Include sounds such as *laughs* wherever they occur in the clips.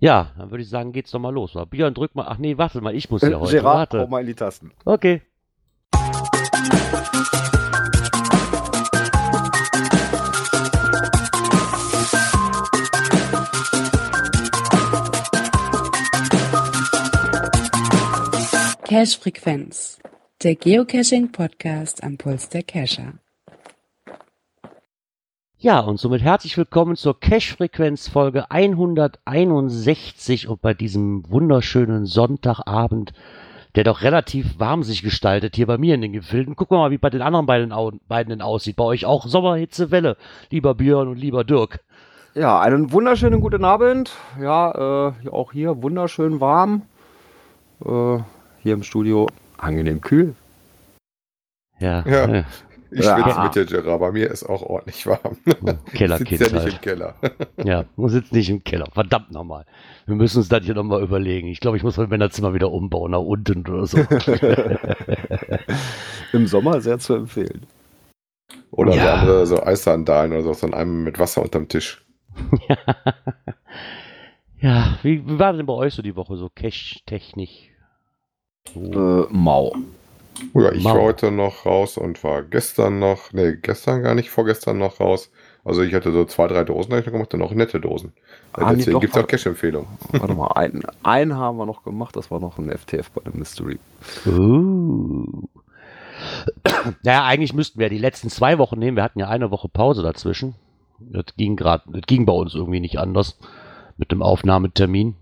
Ja, dann würde ich sagen, geht's doch mal los. Björn, drück mal. Ach nee, warte mal, ich muss ja heute. Gerard, warte. hau mal in die Tasten. Okay. Cache-Frequenz, der Geocaching-Podcast am Puls der Cacher. Ja, und somit herzlich willkommen zur Cache-Frequenz Folge 161 und bei diesem wunderschönen Sonntagabend, der doch relativ warm sich gestaltet hier bei mir in den Gefilden. Gucken wir mal, wie bei den anderen beiden, Au beiden aussieht. Bei euch auch Sommerhitzewelle, lieber Björn und lieber Dirk. Ja, einen wunderschönen guten Abend. Ja, äh, auch hier wunderschön warm. Äh, hier im Studio angenehm kühl. Ja, Ja. Ich Ja. schwitze mit dir, Gerard. Bei mir ist auch ordentlich warm. Kellerkind Sitzt ja nicht halt. im Keller. *laughs* Ja, man sitzt nicht im Keller. Verdammt nochmal. Wir müssen uns das hier nochmal überlegen. Ich glaube, ich muss mein Männerzimmer wieder umbauen, nach unten oder so. *laughs* *laughs* Im Sommer sehr zu empfehlen. Oder Ja. so andere, so Eissandalen oder so, so einem mit Wasser unterm Tisch. ja, wie, wie war denn bei euch so die Woche, so Cash-technisch? So. Äh, mau. Oh Ja, ich Mau. war heute noch raus und war gestern noch, nee, gestern gar nicht, vorgestern noch raus. Also ich hatte so zwei, drei Dosen ich noch gemacht und auch nette Dosen. Ah, nee, Deswegen doch, gibt es auch aber- Cash-Empfehlungen. Warte mal, einen, *laughs* einen haben wir noch gemacht, das war noch ein FTF bei dem Mystery. Uh. Naja, eigentlich müssten wir die letzten zwei Wochen nehmen. Wir hatten ja eine Woche Pause dazwischen. Das ging gerade, das ging bei uns irgendwie nicht anders mit dem Aufnahmetermin.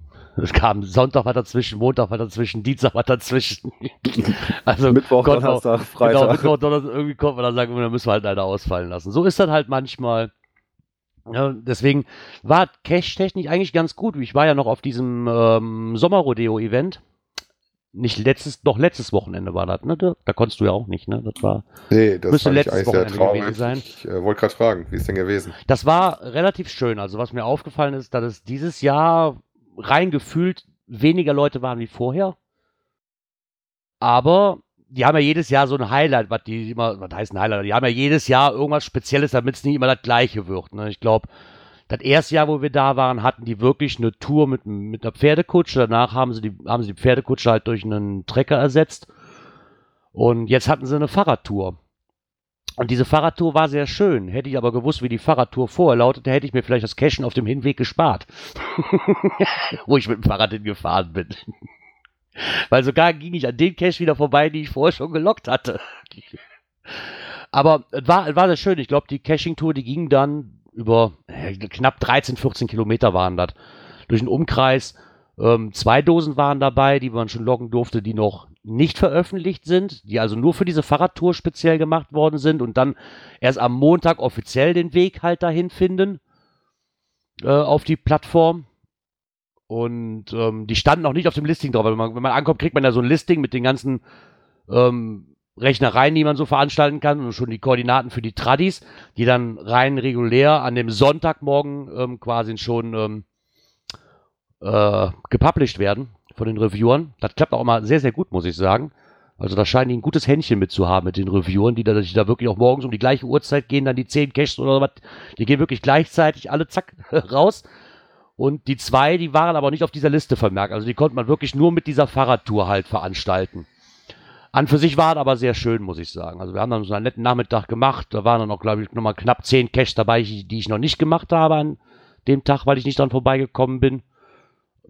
Es kam Sonntag war dazwischen, Montag war dazwischen, Dienstag war dazwischen. *laughs* Also Mittwoch, Donnerstag, Genau, Freitag. Mittwoch, Donnerstag, irgendwie konnte man dann sagen, da müssen wir halt leider ausfallen lassen. So ist das halt manchmal. Ja, deswegen war Cash-Technik eigentlich ganz gut. Ich war ja noch auf diesem ähm, Sommerrodeo-Event. Nicht letztes, doch letztes Wochenende war das, ne? Da, da konntest du ja auch nicht, ne? Das war, Nee, das Müsste letztes Wochenende gewesen sein. Ich äh, wollte gerade fragen, wie ist denn gewesen? das war relativ schön. Also was mir aufgefallen ist, dass es dieses Jahr rein gefühlt weniger Leute waren wie vorher. Aber die haben ja jedes Jahr so ein Highlight, was die immer, was heißt ein Highlight? Die haben ja jedes Jahr irgendwas Spezielles, damit es nicht immer das Gleiche wird. Ne? Ich glaube, das erste Jahr, wo wir da waren, hatten die wirklich eine Tour mit, mit einer Pferdekutsche. Danach haben sie, die, haben sie die Pferdekutsche halt durch einen Trecker ersetzt. Und jetzt hatten sie eine Fahrradtour. Und diese Fahrradtour war sehr schön. Hätte ich aber gewusst, wie die Fahrradtour vorher lautete, hätte ich mir vielleicht das Cashen auf dem Hinweg gespart. *laughs* Wo ich mit dem Fahrrad hingefahren bin. Weil sogar ging ich an den Cache wieder vorbei, die ich vorher schon gelockt hatte. Aber es war, war sehr schön. Ich glaube, die Caching-Tour, die ging dann über knapp 13, 14 Kilometer waren das. Durch einen Umkreis. Ähm, zwei Dosen waren dabei, die man schon loggen durfte, die noch nicht veröffentlicht sind, die also nur für diese Fahrradtour speziell gemacht worden sind und dann erst am Montag offiziell den Weg halt dahin finden äh, auf die Plattform. Und ähm, die standen auch nicht auf dem Listing drauf. Wenn man, wenn man ankommt, kriegt man ja so ein Listing mit den ganzen ähm, Rechnereien, die man so veranstalten kann und schon die Koordinaten für die Tradis, die dann rein regulär an dem Sonntagmorgen ähm, quasi schon ähm, äh, gepublished werden von den Reviewern. Das klappt auch mal sehr, sehr gut, muss ich sagen. Also da scheinen die ein gutes Händchen mit zu haben mit den Reviewern, die da, die da wirklich auch morgens um die gleiche Uhrzeit gehen, dann die 10 Caches oder was, die gehen wirklich gleichzeitig alle zack *laughs* raus. Und die zwei, die waren aber nicht auf dieser Liste vermerkt. Also die konnte man wirklich nur mit dieser Fahrradtour halt veranstalten. An für sich war es aber sehr schön, muss ich sagen. Also wir haben dann so einen netten Nachmittag gemacht. Da waren dann auch, glaube ich, nochmal knapp 10 Caches dabei, die ich noch nicht gemacht habe an dem Tag, weil ich nicht dran vorbeigekommen bin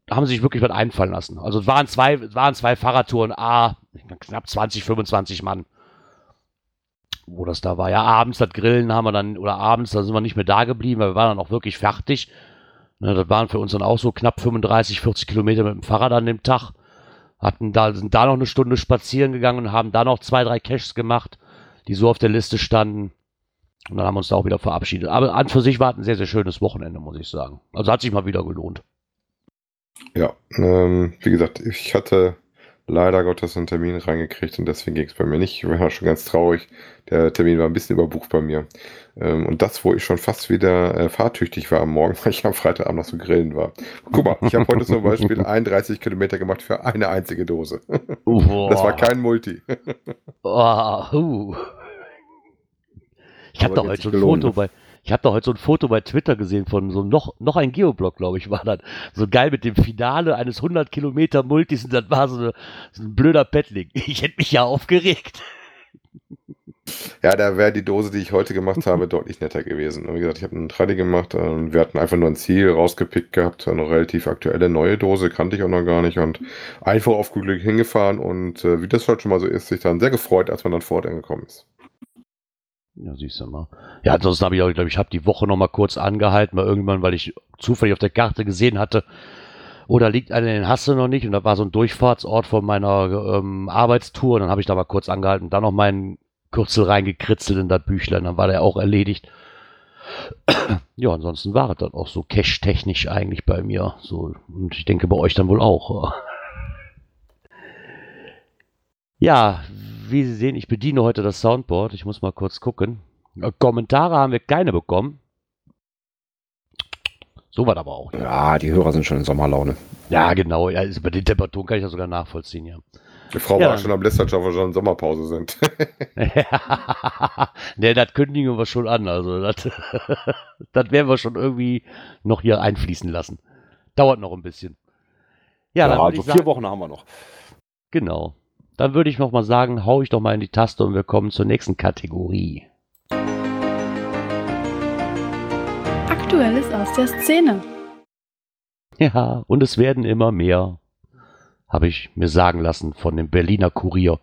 da haben sie sich wirklich was einfallen lassen. Also es waren zwei, waren zwei Fahrradtouren, A, knapp 20, 25 Mann. Wo das da war. Ja, abends das Grillen haben wir dann, oder abends, da sind wir nicht mehr da geblieben, weil wir waren dann auch wirklich fertig. Ne, das waren für uns dann auch so knapp 35, 40 Kilometer mit dem Fahrrad an dem Tag. Hatten da, sind da noch eine Stunde spazieren gegangen und haben da noch zwei, drei Caches gemacht, die so auf der Liste standen. Und dann haben wir uns da auch wieder verabschiedet. Aber an für sich war es ein sehr, sehr schönes Wochenende, muss ich sagen. Also hat sich mal wieder gelohnt. Ja, ähm, wie gesagt, ich hatte leider Gottes einen Termin reingekriegt und deswegen ging es bei mir nicht. Ich war schon ganz traurig. Der Termin war ein bisschen überbucht bei mir. Ähm, und das, wo ich schon fast wieder äh, fahrtüchtig war am Morgen, *laughs* weil ich am Freitagabend noch so grillen war. Guck mal, ich habe heute zum Beispiel *laughs* 31 Kilometer gemacht für eine einzige Dose. *laughs* Das war kein Multi. Oh, uh. Ich habe hat heute ein Foto ne? bei. Ich habe da heute so ein Foto bei Twitter gesehen von so noch, noch ein Geoblog, glaube ich, war das. So geil mit dem Finale eines 100 Kilometer Multis und das war so, eine, so ein blöder Paddling. Ich hätte mich ja aufgeregt. Ja, da wäre die Dose, die ich heute gemacht habe, *laughs* deutlich netter gewesen. Wie gesagt, ich habe einen Tradi gemacht und wir hatten einfach nur ein Ziel rausgepickt gehabt, eine relativ aktuelle neue Dose, kannte ich auch noch gar nicht und einfach auf gut Glück hingefahren und äh, wie das halt schon mal so ist, sich dann sehr gefreut, als man dann vor Ort angekommen ist. Ja, siehst du mal. Ja, ansonsten habe ich glaube, ich habe die Woche noch mal kurz angehalten, mal irgendwann, weil ich zufällig auf der Karte gesehen hatte, oder liegt einer in den Hasse noch nicht und da war so ein Durchfahrtsort von meiner ähm, Arbeitstour und dann habe ich da mal kurz angehalten und dann noch meinen Kürzel reingekritzelt in das Büchlein, dann war der auch erledigt. *clears throat* ja, ansonsten war dann auch so cash-technisch eigentlich bei mir. So, und ich denke bei euch dann wohl auch. *laughs* ja, wie Sie sehen, ich bediene heute das Soundboard. Ich muss mal kurz gucken. Kommentare haben wir keine bekommen. So war aber auch. Ja. ja, die Hörer sind schon in Sommerlaune. Ja, genau. Ja, also bei den Temperaturen kann ich das sogar nachvollziehen, ja. Die Frau ja. war schon am Lästern, ob wir schon in Sommerpause sind. *laughs* ne, das kündigen wir schon an. Also, das, *laughs* das werden wir schon irgendwie noch hier einfließen lassen. Dauert noch ein bisschen. Ja, ja also vier Wochen haben wir noch. Genau. Dann würde ich noch mal sagen, hau ich doch mal in die Taste und wir kommen zur nächsten Kategorie. Aktuelles aus der Szene. Ja, und es werden immer mehr habe ich mir sagen lassen von dem Berliner Kurier.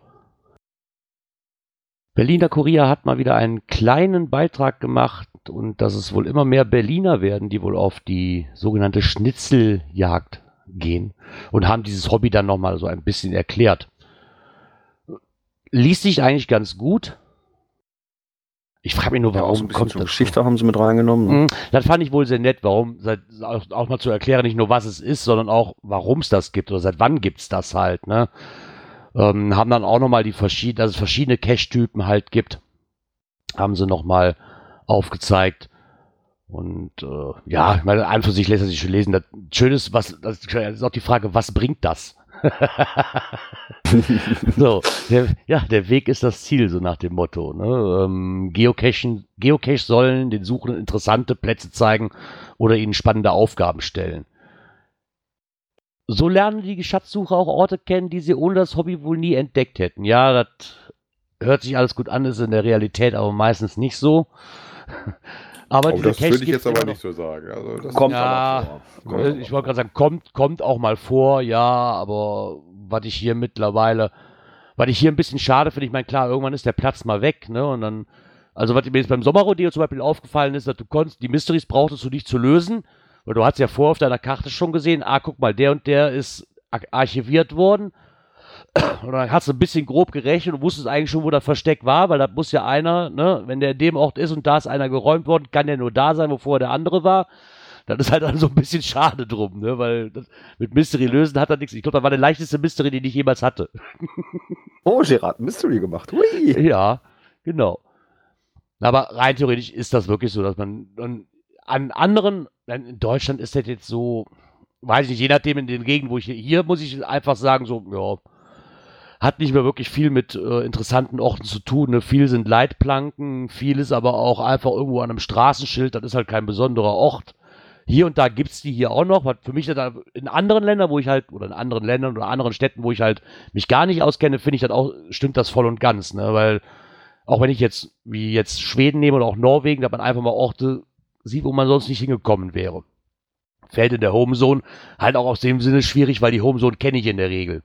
Berliner Kurier hat mal wieder einen kleinen Beitrag gemacht und dass es wohl immer mehr Berliner werden, die wohl auf die sogenannte Schnitzeljagd gehen und haben dieses Hobby dann nochmal so ein bisschen erklärt. Liest sich eigentlich ganz gut, ich frage mich nur, warum ja, kommt das Geschichte haben sie mit reingenommen. Ne? Mhm. Das fand ich wohl sehr nett, warum, seit, auch, mal zu erklären, nicht nur was es ist, sondern auch, warum es das gibt oder seit wann gibt es das halt, ne? Ähm, haben dann auch nochmal die verschiedenen, dass es verschiedene Cache-Typen halt gibt, haben sie nochmal aufgezeigt. Und äh, ja, ich meine, an für sich lässt er sich schon lesen. Das Schöne ist, was, das ist auch die Frage, was bringt das? *laughs* so, der, ja, der Weg ist das Ziel, so nach dem Motto. Ne? Ähm, Geocachen, Geocache sollen den Suchenden interessante Plätze zeigen oder ihnen spannende Aufgaben stellen. So lernen die Schatzsucher auch Orte kennen, die sie ohne das Hobby wohl nie entdeckt hätten. Ja, das hört sich alles gut an, ist in der Realität aber meistens nicht so. Aber oh, das würde ich jetzt aber nicht so sagen. Also kommt ja, vor. Kommt ich wollte gerade sagen, kommt, kommt auch mal vor, ja, aber was ich hier mittlerweile, was ich hier ein bisschen schade finde, ich meine, klar, irgendwann ist der Platz mal weg, ne? Und dann, also was mir jetzt beim Sommerrodeo zum Beispiel aufgefallen ist, dass du konntest, die Mysteries brauchtest du nicht zu lösen, weil du hast ja vor auf deiner Karte schon gesehen, ah, guck mal, der und der ist archiviert worden und dann hast du ein bisschen grob gerechnet und wusstest eigentlich schon, wo das Versteck war, weil da muss ja einer, ne, wenn der in dem Ort ist und da ist einer geräumt worden, kann der nur da sein, wovor der andere war. Das ist halt dann so ein bisschen schade drum, ne, weil das, mit Mystery lösen hat er nichts. Ich glaube, das war der leichteste Mystery, den ich jemals hatte. *laughs* Oh, Gerard, Mystery gemacht. Hui. Ja, genau. Aber rein theoretisch ist das wirklich so, dass man an anderen, in Deutschland ist das jetzt so, weiß ich nicht, je nachdem in den Gegenden, wo ich hier, hier muss ich einfach sagen, so, ja, hat nicht mehr wirklich viel mit äh, interessanten Orten zu tun. Ne? Viel sind Leitplanken, viel ist aber auch einfach irgendwo an einem Straßenschild, das ist halt kein besonderer Ort. Hier und da gibt es die hier auch noch. Für mich in anderen Ländern, wo ich halt, oder in anderen Ländern oder anderen Städten, wo ich halt mich gar nicht auskenne, finde ich das auch, stimmt das voll und ganz, ne? Weil auch wenn ich jetzt, wie jetzt Schweden nehme oder auch Norwegen, da man einfach mal Orte sieht, wo man sonst nicht hingekommen wäre. Fällt in der Homezone halt auch aus dem Sinne schwierig, weil die Homezone kenne ich in der Regel.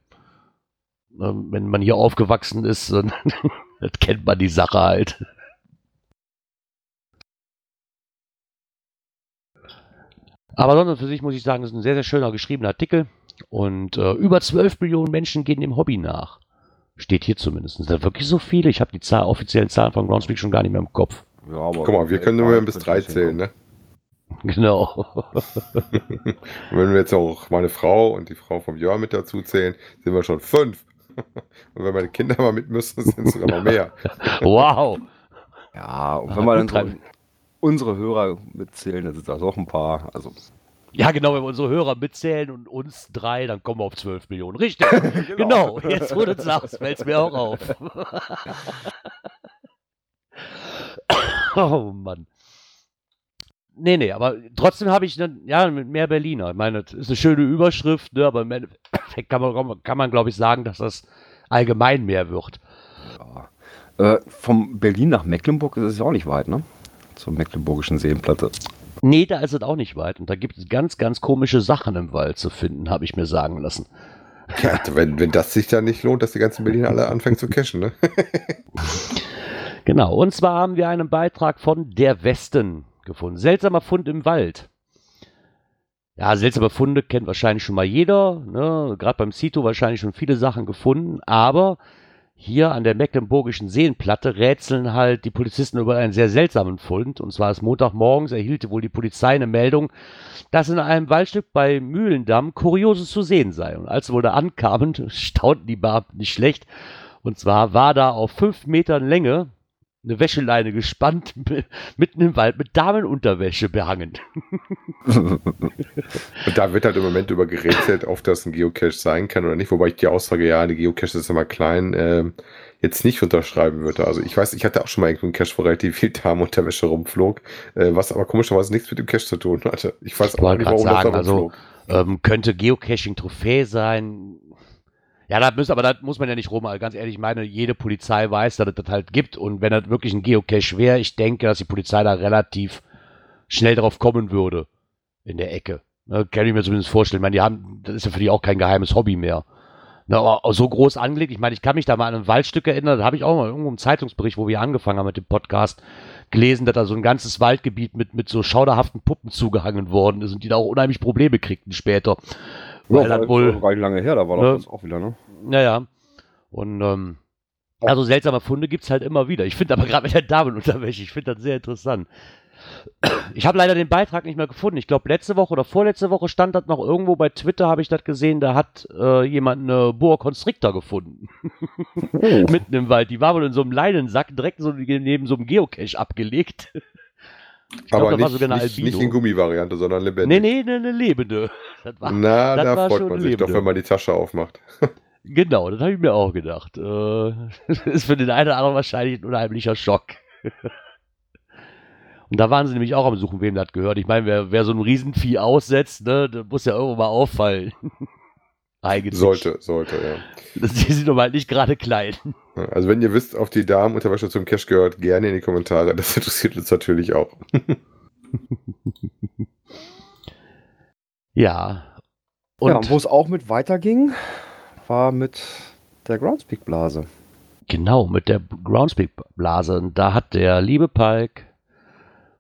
Ne, wenn man hier aufgewachsen ist, dann *laughs* kennt man die Sache halt. Aber sonst für sich muss ich sagen, es ist ein sehr, sehr schöner geschriebener Artikel. Und äh, über 12 Millionen Menschen gehen dem Hobby nach. Steht hier zumindest. Sind da wirklich so viele? Ich habe die Zahl, offiziellen Zahlen von Groundspeak schon gar nicht mehr im Kopf. Ja, aber Guck mal, wir können nur bis drei zählen, ne? Genau. *laughs* wenn wir jetzt auch meine Frau und die Frau vom Jörn mit dazu zählen, sind wir schon fünf. Und wenn meine Kinder mal mit müssen, sind es sogar noch mehr. *laughs* wow. Ja, und wenn wir dann unsere Hörer mitzählen, dann sind das auch ein paar. Also. Ja, genau, wenn wir unsere Hörer mitzählen und uns drei, dann kommen wir auf 12 Millionen. Richtig. *laughs* *laughs* genau. genau. Jetzt wurde es sagst, fällt es mir auch auf. oh Mann. Nee, nee, aber trotzdem habe ich, ne, ja, mit mehr Berliner. Ich meine, das ist eine schöne Überschrift, ne, aber im Endeffekt kann man, kann man glaube ich, sagen, dass das allgemein mehr wird. Äh, vom Berlin nach Mecklenburg ist es ja auch nicht weit, ne? Zur mecklenburgischen Seenplatte. Nee, da ist es auch nicht weit. Und da gibt es ganz, ganz komische Sachen im Wald zu finden, habe ich mir sagen lassen. Ja, wenn, wenn das sich dann nicht lohnt, dass die ganzen Berliner alle anfangen zu cashen, ne? *laughs* genau, und zwar haben wir einen Beitrag von Der Westen gefunden. Seltsamer Fund im Wald. Ja, seltsame Funde kennt wahrscheinlich schon mal jeder. Ne? Gerade beim Cito wahrscheinlich schon viele Sachen gefunden. Aber hier an der Mecklenburgischen Seenplatte rätseln halt die Polizisten über einen sehr seltsamen Fund. Und zwar ist Montagmorgens erhielt wohl die Polizei eine Meldung, dass in einem Waldstück bei Mühlendamm Kurioses zu sehen sei. Und als sie wohl da ankamen, *laughs* staunten die Beamten nicht schlecht. Und zwar war da auf fünf Metern Länge eine Wäscheleine gespannt, *laughs* mitten im Wald mit Damenunterwäsche behangen. *laughs* Und da wird halt im Moment über gerätselt, ob das ein Geocache sein kann oder nicht, wobei ich die Aussage, ja, die Geocache ist immer klein, äh, jetzt nicht unterschreiben würde. Also ich weiß, ich hatte auch schon mal irgendwie einen Cache, wo relativ viel Damenunterwäsche rumflog, äh, was aber komischerweise nichts mit dem Cache zu tun hatte. Ich weiß auch nicht, warum sagen, das da rumflog. Also, ähm, könnte Geocaching Trophäe sein, ja, da muss, aber da muss man ja nicht rum. Also ganz ehrlich, ich meine, jede Polizei weiß, dass es das halt gibt. Und wenn das wirklich ein Geocache wäre, ich denke, dass die Polizei da relativ schnell drauf kommen würde. In der Ecke. Ne, kann ich mir zumindest vorstellen. Ich meine, die haben, das ist ja für die auch kein geheimes Hobby mehr. Ne, aber so groß angelegt. Ich meine, ich kann mich da mal an ein Waldstück erinnern. Da habe ich auch mal irgendwo im Zeitungsbericht, wo wir angefangen haben mit dem Podcast, gelesen, dass da so ein ganzes Waldgebiet mit, mit so schauderhaften Puppen zugehangen worden ist und die da auch unheimlich Probleme kriegten später. Weil ja, dann wohl. Gar nicht lange her, da war ne, das auch wieder, ne? Naja. Und, ähm, also seltsame Funde gibt es halt immer wieder. Ich finde aber gerade mit der Damenunterwäsche, ich finde das sehr interessant. Ich habe leider den Beitrag nicht mehr gefunden. Ich glaube, letzte Woche oder vorletzte Woche stand das noch irgendwo bei Twitter, habe ich das gesehen, da hat äh, jemand eine Boa Constrictor gefunden. Oh. *laughs* Mitten im Wald. Die war wohl in so einem Leinensack direkt so neben so einem Geocache abgelegt. Ich aber glaub, nicht, nicht, nicht in Gummivariante, sondern lebendig. Nee, nee, eine lebende. War, Na, da freut man sich doch, wenn man die Tasche aufmacht. *laughs* genau, das habe ich mir auch gedacht. Äh, *laughs* das ist für den einen oder anderen wahrscheinlich ein unheimlicher Schock. *laughs* Und da waren sie nämlich auch am Suchen, wem das gehört. Ich meine, wer, wer so ein Riesenvieh aussetzt, ne, das muss ja irgendwo mal auffallen. Eigentlich. Sollte, sollte, ja. *laughs* Die sind doch mal nicht gerade klein. Also wenn ihr wisst, auf die Damenunterwäsche zum Cash gehört, gerne in die Kommentare. Das interessiert uns natürlich auch. *laughs* ja. Und ja, wo es auch mit weiterging, war mit der Groundspeak-Blase. Genau, mit der Groundspeak-Blase. Und da hat der liebe Palk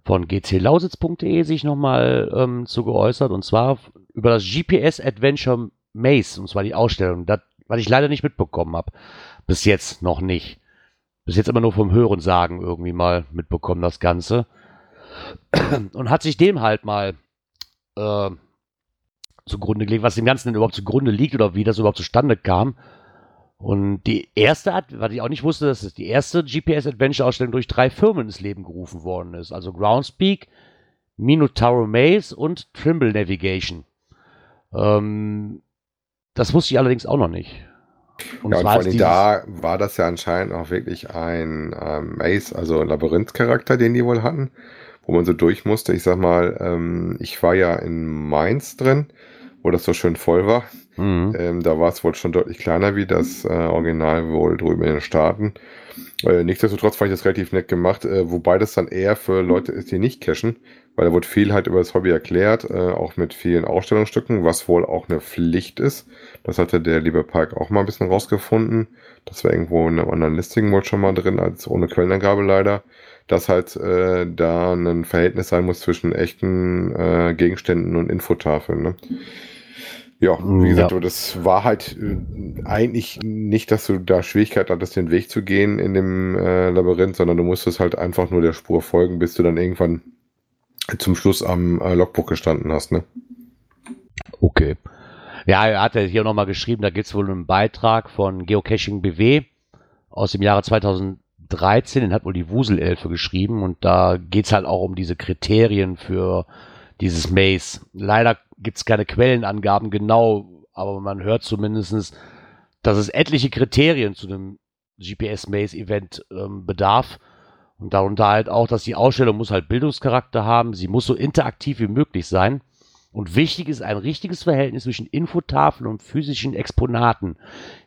von gclausitz.de sich nochmal ähm, zu geäußert. Und zwar über das GPS Adventure Maze. Und zwar die Ausstellung. Das, was ich leider nicht mitbekommen habe. Bis jetzt noch nicht. Bis jetzt immer nur vom Hören sagen irgendwie mal mitbekommen, das Ganze. *clears throat* Und hat sich dem halt mal äh, zugrunde gelegt, was dem Ganzen denn überhaupt zugrunde liegt oder wie das überhaupt zustande kam. Und die erste, was ich auch nicht wusste, dass es die erste GPS-Adventure-Ausstellung durch drei Firmen ins Leben gerufen worden ist. Also Groundspeak, Minotauro Maze und Trimble Navigation. Ähm, das wusste ich allerdings auch noch nicht. Und, ja, und vor allem da war das ja anscheinend auch wirklich ein ähm, Maze, also Labyrinth-Charakter, den die wohl hatten, wo man so durch musste. Ich sag mal, ähm, ich war ja in Mainz drin, wo das so schön voll war. Mhm. Ähm, da war es wohl schon deutlich kleiner wie das äh, Original wohl drüben in den Staaten. Äh, nichtsdestotrotz fand ich das relativ nett gemacht, äh, wobei das dann eher für Leute ist, die nicht cashen, weil da wurde viel halt über das Hobby erklärt, äh, auch mit vielen Ausstellungsstücken, was wohl auch eine Pflicht ist. Das hatte der liebe Park auch mal ein bisschen rausgefunden. Das war irgendwo in einem anderen Listing wohl schon mal drin, als ohne Quellenangabe leider, dass halt äh, da ein Verhältnis sein muss zwischen echten äh, Gegenständen und Infotafeln. Ne? Ja, wie gesagt, ja. das war halt äh, eigentlich nicht, dass du da Schwierigkeit hattest, den Weg zu gehen in dem äh, Labyrinth, sondern du musstest halt einfach nur der Spur folgen, bis du dann irgendwann zum Schluss am äh, Logbuch gestanden hast, ne? Okay. Ja, er hat ja hier nochmal geschrieben, da gibt es wohl einen Beitrag von Geocaching BW aus dem Jahre 2013, den hat wohl die Wuselelfe geschrieben und da geht es halt auch um diese Kriterien für dieses Maze. Leider gibt es keine Quellenangaben genau, aber man hört zumindest, dass es etliche Kriterien zu einem GPS-Maze-Event ähm, bedarf. Und darunter halt auch, dass die Ausstellung muss halt Bildungscharakter haben, sie muss so interaktiv wie möglich sein. Und wichtig ist ein richtiges Verhältnis zwischen Infotafeln und physischen Exponaten,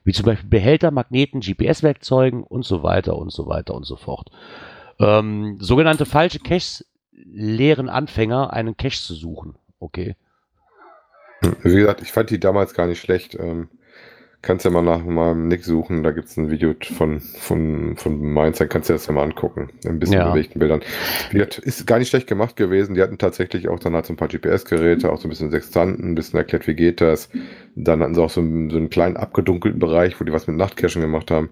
wie zum Beispiel Behälter, Magneten, GPS-Werkzeugen und so weiter und so weiter und so fort. Ähm, sogenannte falsche Caches lehren Anfänger, einen Cache zu suchen. Okay. Wie gesagt, ich fand die damals gar nicht schlecht. Ähm, kannst ja mal nach meinem Nick suchen, da gibt es ein Video von, von, von Mainz, dann kannst du das ja mal angucken. Ein bisschen Ja. bewegten Bildern. Gesagt, ist gar nicht schlecht gemacht gewesen. Die hatten tatsächlich auch dann halt so ein paar GPS-Geräte, auch so ein bisschen Sextanten, ein bisschen erklärt, wie geht das. Dann hatten sie auch so einen, so einen kleinen abgedunkelten Bereich, wo die was mit Nachtcachen gemacht haben.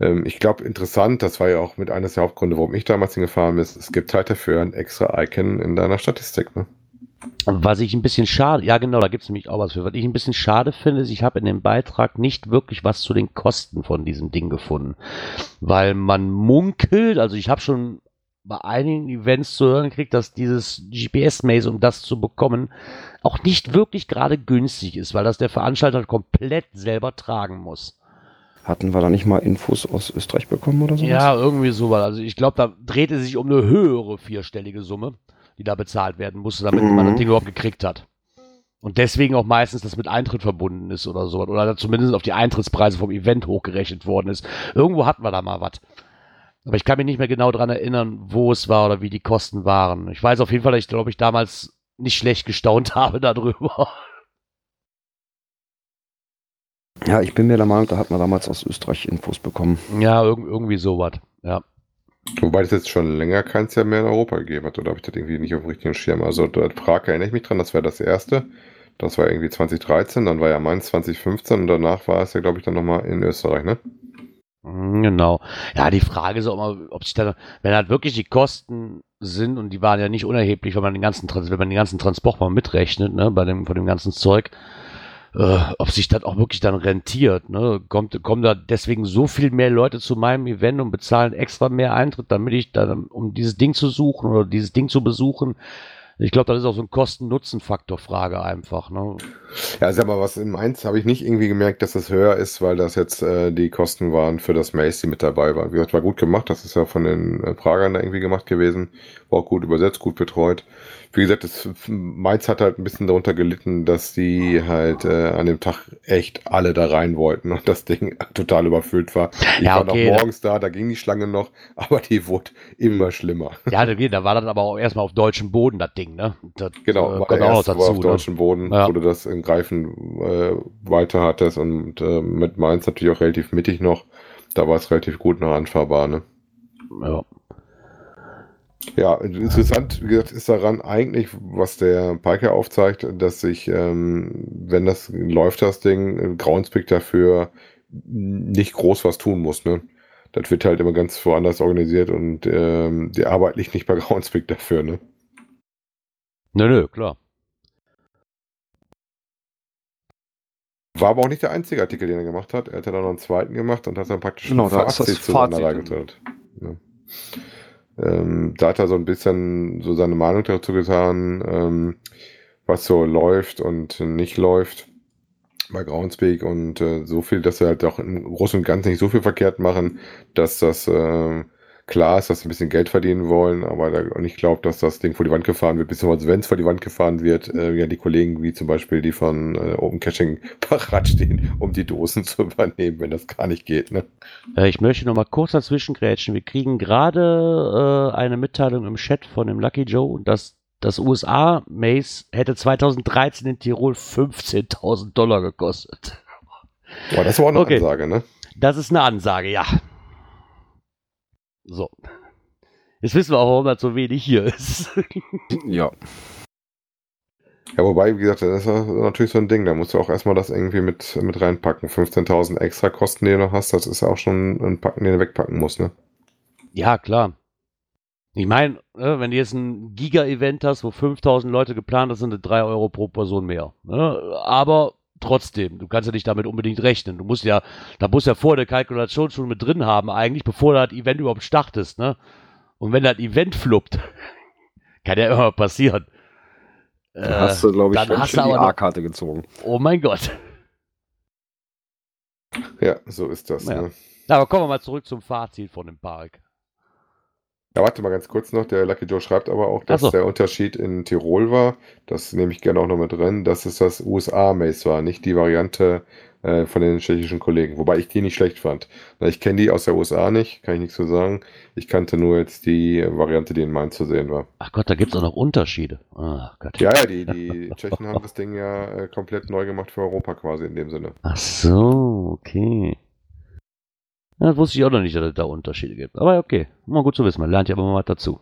Ähm, ich glaube, interessant, das war ja auch mit eines der Hauptgründe, warum ich damals hingefahren bin, es gibt halt dafür ein extra Icon in deiner Statistik. Ne? Was ich ein bisschen schade, ja genau, da gibt es nämlich auch was für. Was ich ein bisschen schade finde, ist, ich habe in dem Beitrag nicht wirklich was zu den Kosten von diesem Ding gefunden. Weil man munkelt, also ich habe schon bei einigen Events zu hören gekriegt, dass dieses GPS-Maze, um das zu bekommen, auch nicht wirklich gerade günstig ist, weil das der Veranstalter komplett selber tragen muss. Hatten wir da nicht mal Infos aus Österreich bekommen oder so? Ja, irgendwie so. Also ich glaube, da dreht es sich um eine höhere vierstellige Summe, die da bezahlt werden musste, damit man Mhm. das Ding überhaupt gekriegt hat. Und deswegen auch meistens das mit Eintritt verbunden ist oder so. Oder zumindest auf die Eintrittspreise vom Event hochgerechnet worden ist. Irgendwo hatten wir da mal was. Aber ich kann mich nicht mehr genau dran erinnern, wo es war oder wie die Kosten waren. Ich weiß auf jeden Fall, dass ich glaube ich damals nicht schlecht gestaunt *laughs* habe darüber. Ja, ich bin mir der Meinung, da hat man damals aus Österreich Infos bekommen. Ja, irg irgendwie sowas. Ja. Wobei es jetzt schon länger keins ja mehr in Europa gegeben hat, oder habe ich das irgendwie nicht auf dem richtigen Schirm? Also dort Prag erinnere ich mich dran, das war das erste. Das war irgendwie 2013, dann war ja Mainz 2015 und danach war es ja, glaube ich, dann nochmal in Österreich, ne? Mm, Genau. Ja, die Frage ist auch mal, ob sich dann, wenn halt wirklich die Kosten sind und die waren ja nicht unerheblich, wenn man den ganzen, wenn man den ganzen Transport mal mitrechnet, ne, bei dem, von dem ganzen Zeug, äh, ob sich das auch wirklich dann rentiert, ne? Kommt, kommen da deswegen so viel mehr Leute zu meinem Event und bezahlen extra mehr Eintritt, damit ich dann, um dieses Ding zu suchen oder dieses Ding zu besuchen. Ich glaube, das ist auch so ein Kosten-Nutzen-Faktor-Frage einfach, ne? Ja, sag mal, was in Mainz habe ich nicht irgendwie gemerkt, dass das höher ist, weil das jetzt äh, die Kosten waren für das die mit dabei war. Wie gesagt, war gut gemacht, das ist ja von den äh, Pragern da irgendwie gemacht gewesen. War auch gut übersetzt, gut betreut. Wie gesagt, das, Mainz hat halt ein bisschen darunter gelitten, dass die halt äh, an dem Tag echt alle da rein wollten und das Ding *laughs* total überfüllt war. Ich Ja, war okay, noch da- morgens da, da ging die Schlange noch, *laughs* aber die wurde immer schlimmer. Ja, da, da war das aber auch erstmal auf deutschem Boden, das Ding, ne? Das, Genau, äh, war kommt auch noch dazu, auf ne? deutschem Boden, Ja. wo du das in Greifen äh, weiter hattest und äh, mit Mainz natürlich auch relativ mittig noch. Da war es relativ gut noch anfahrbar, ne? Ja. Ja, interessant, wie gesagt, ist daran eigentlich, was der Piker aufzeigt, dass sich, ähm, wenn das läuft, das Ding, Groundspeak dafür nicht groß was tun muss, ne? Das wird halt immer ganz woanders organisiert und ähm, die Arbeit liegt nicht bei Groundspeak dafür, ne? Nö, nö, klar. War aber auch nicht der einzige Artikel, den er gemacht hat. Er hat ja dann noch einen zweiten gemacht und hat dann praktisch Genau, da ist das zu Fazit dann. geteilt. Ja. Ähm, da hat er so ein bisschen so seine Meinung dazu getan, ähm, was so läuft und nicht läuft bei Groundspeak und äh, so viel, dass sie halt auch im Großen und Ganzen nicht so viel verkehrt machen, dass das äh, klar ist, dass sie ein bisschen Geld verdienen wollen, aber da, und ich glaube, dass das Ding vor die Wand gefahren wird, beziehungsweise wenn es vor die Wand gefahren wird, äh, ja die Kollegen wie zum Beispiel die von äh, Open Caching *laughs* parat stehen, um die Dosen zu übernehmen, wenn das gar nicht geht. Ne? Äh, ich möchte noch mal kurz dazwischen grätschen. Wir kriegen gerade äh, eine Mitteilung im Chat von dem Lucky Joe, dass das USA-Maze hätte 2013 in Tirol 15.000 Dollar gekostet. Boah, das war auch eine Okay. Ansage, ne? Das ist eine Ansage, ja. So. Jetzt wissen wir auch, warum das so wenig hier ist. *laughs* Ja. Ja, wobei, wie gesagt, das ist natürlich so ein Ding, da musst du auch erstmal das irgendwie mit, mit reinpacken. 15.000 extra Kosten, die du noch hast, das ist ja auch schon ein Packen, den du wegpacken musst, ne? Ja, klar. Ich meine, ne, wenn du jetzt ein Giga-Event hast, wo 5000 Leute geplant sind, sind das 3 Euro pro Person mehr. Ne? Aber trotzdem, du kannst ja nicht damit unbedingt rechnen. Du musst ja, da musst ja vor der Kalkulation schon mit drin haben, eigentlich, bevor das Event überhaupt startest. Ne? Und wenn das Event fluppt, *laughs* kann ja immer passieren. Da Äh, hast du, glaube ich, dann hast du die A-Karte gezogen. oh mein Gott. Ja, so ist das. Ja. Ne? Aber kommen wir mal zurück zum Fazit von dem Park. Ja, warte mal ganz kurz noch. Der Lucky Joe schreibt aber auch, dass so. der Unterschied in Tirol war. Das nehme ich gerne auch noch mit drin, dass es das USA-Mace war, nicht die Variante äh, von den tschechischen Kollegen. Wobei ich die nicht schlecht fand. Ich kenne die aus der USA nicht, kann ich nichts zu sagen. Ich kannte nur jetzt die Variante, die in Mainz zu sehen war. Ach Gott, da gibt es auch noch Unterschiede. Ach Gott. Ja, ja, die, die Tschechen haben das Ding ja äh, komplett neu gemacht für Europa quasi in dem Sinne. Ach so, okay. Ja, das wusste ich auch noch nicht, dass es da Unterschiede gibt. Aber okay, mal gut zu wissen. Man lernt ja immer mal was dazu.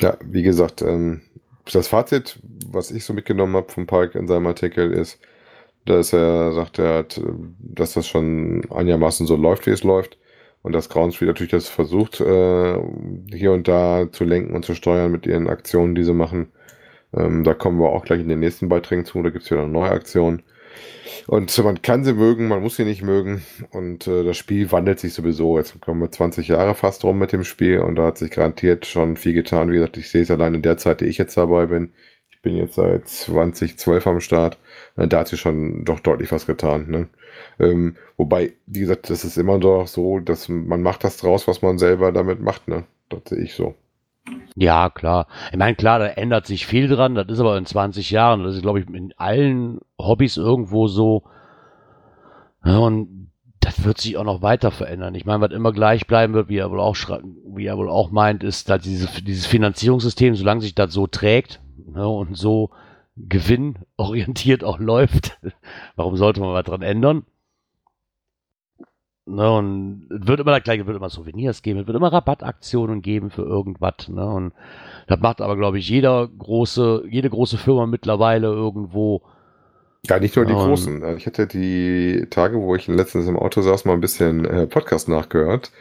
Ja, wie gesagt, ähm, das Fazit, was ich so mitgenommen habe vom Park in seinem Artikel, ist, dass er sagt, er hat, äh, dass das schon einigermaßen so läuft, wie es läuft. Und dass Groundspeed natürlich das versucht, äh, hier und da zu lenken und zu steuern mit ihren Aktionen, die sie machen. Ähm, da kommen wir auch gleich in den nächsten Beiträgen zu. Da gibt es wieder eine neue Aktion. Und man kann sie mögen, man muss sie nicht mögen. Und äh, das Spiel wandelt sich sowieso. Jetzt kommen wir 20 Jahre fast rum mit dem Spiel und da hat sich garantiert schon viel getan. Wie gesagt, ich sehe es allein in der Zeit, die ich jetzt dabei bin. Ich bin jetzt seit 2012 am Start. Äh, Da hat sich schon doch deutlich was getan. Ne? Ähm, wobei, wie gesagt, das ist immer doch so, dass man macht das draus, was man selber damit macht. Ne? Das sehe ich so. Ja, klar. Ich meine, klar, da ändert sich viel dran. Das ist aber in 20 Jahren. Das ist, glaube ich, in allen Hobbys irgendwo so. Ja, und das wird sich auch noch weiter verändern. Ich meine, was immer gleich bleiben wird, wie er wohl auch, wie er wohl auch meint, ist, dass diese, dieses Finanzierungssystem, solange sich das so trägt ne, und so gewinnorientiert auch *laughs* läuft, warum sollte man was dran ändern? Ne, und es wird immer das gleiche, es wird immer Souvenirs geben, es wird immer Rabattaktionen geben für irgendwas. Ne, und das macht aber, glaube ich, jeder große, jede große Firma mittlerweile irgendwo. Ja, nicht nur die Ähm. großen. Also Ich hatte die Tage, wo ich letztens im Auto saß, mal ein bisschen äh, Podcast nachgehört.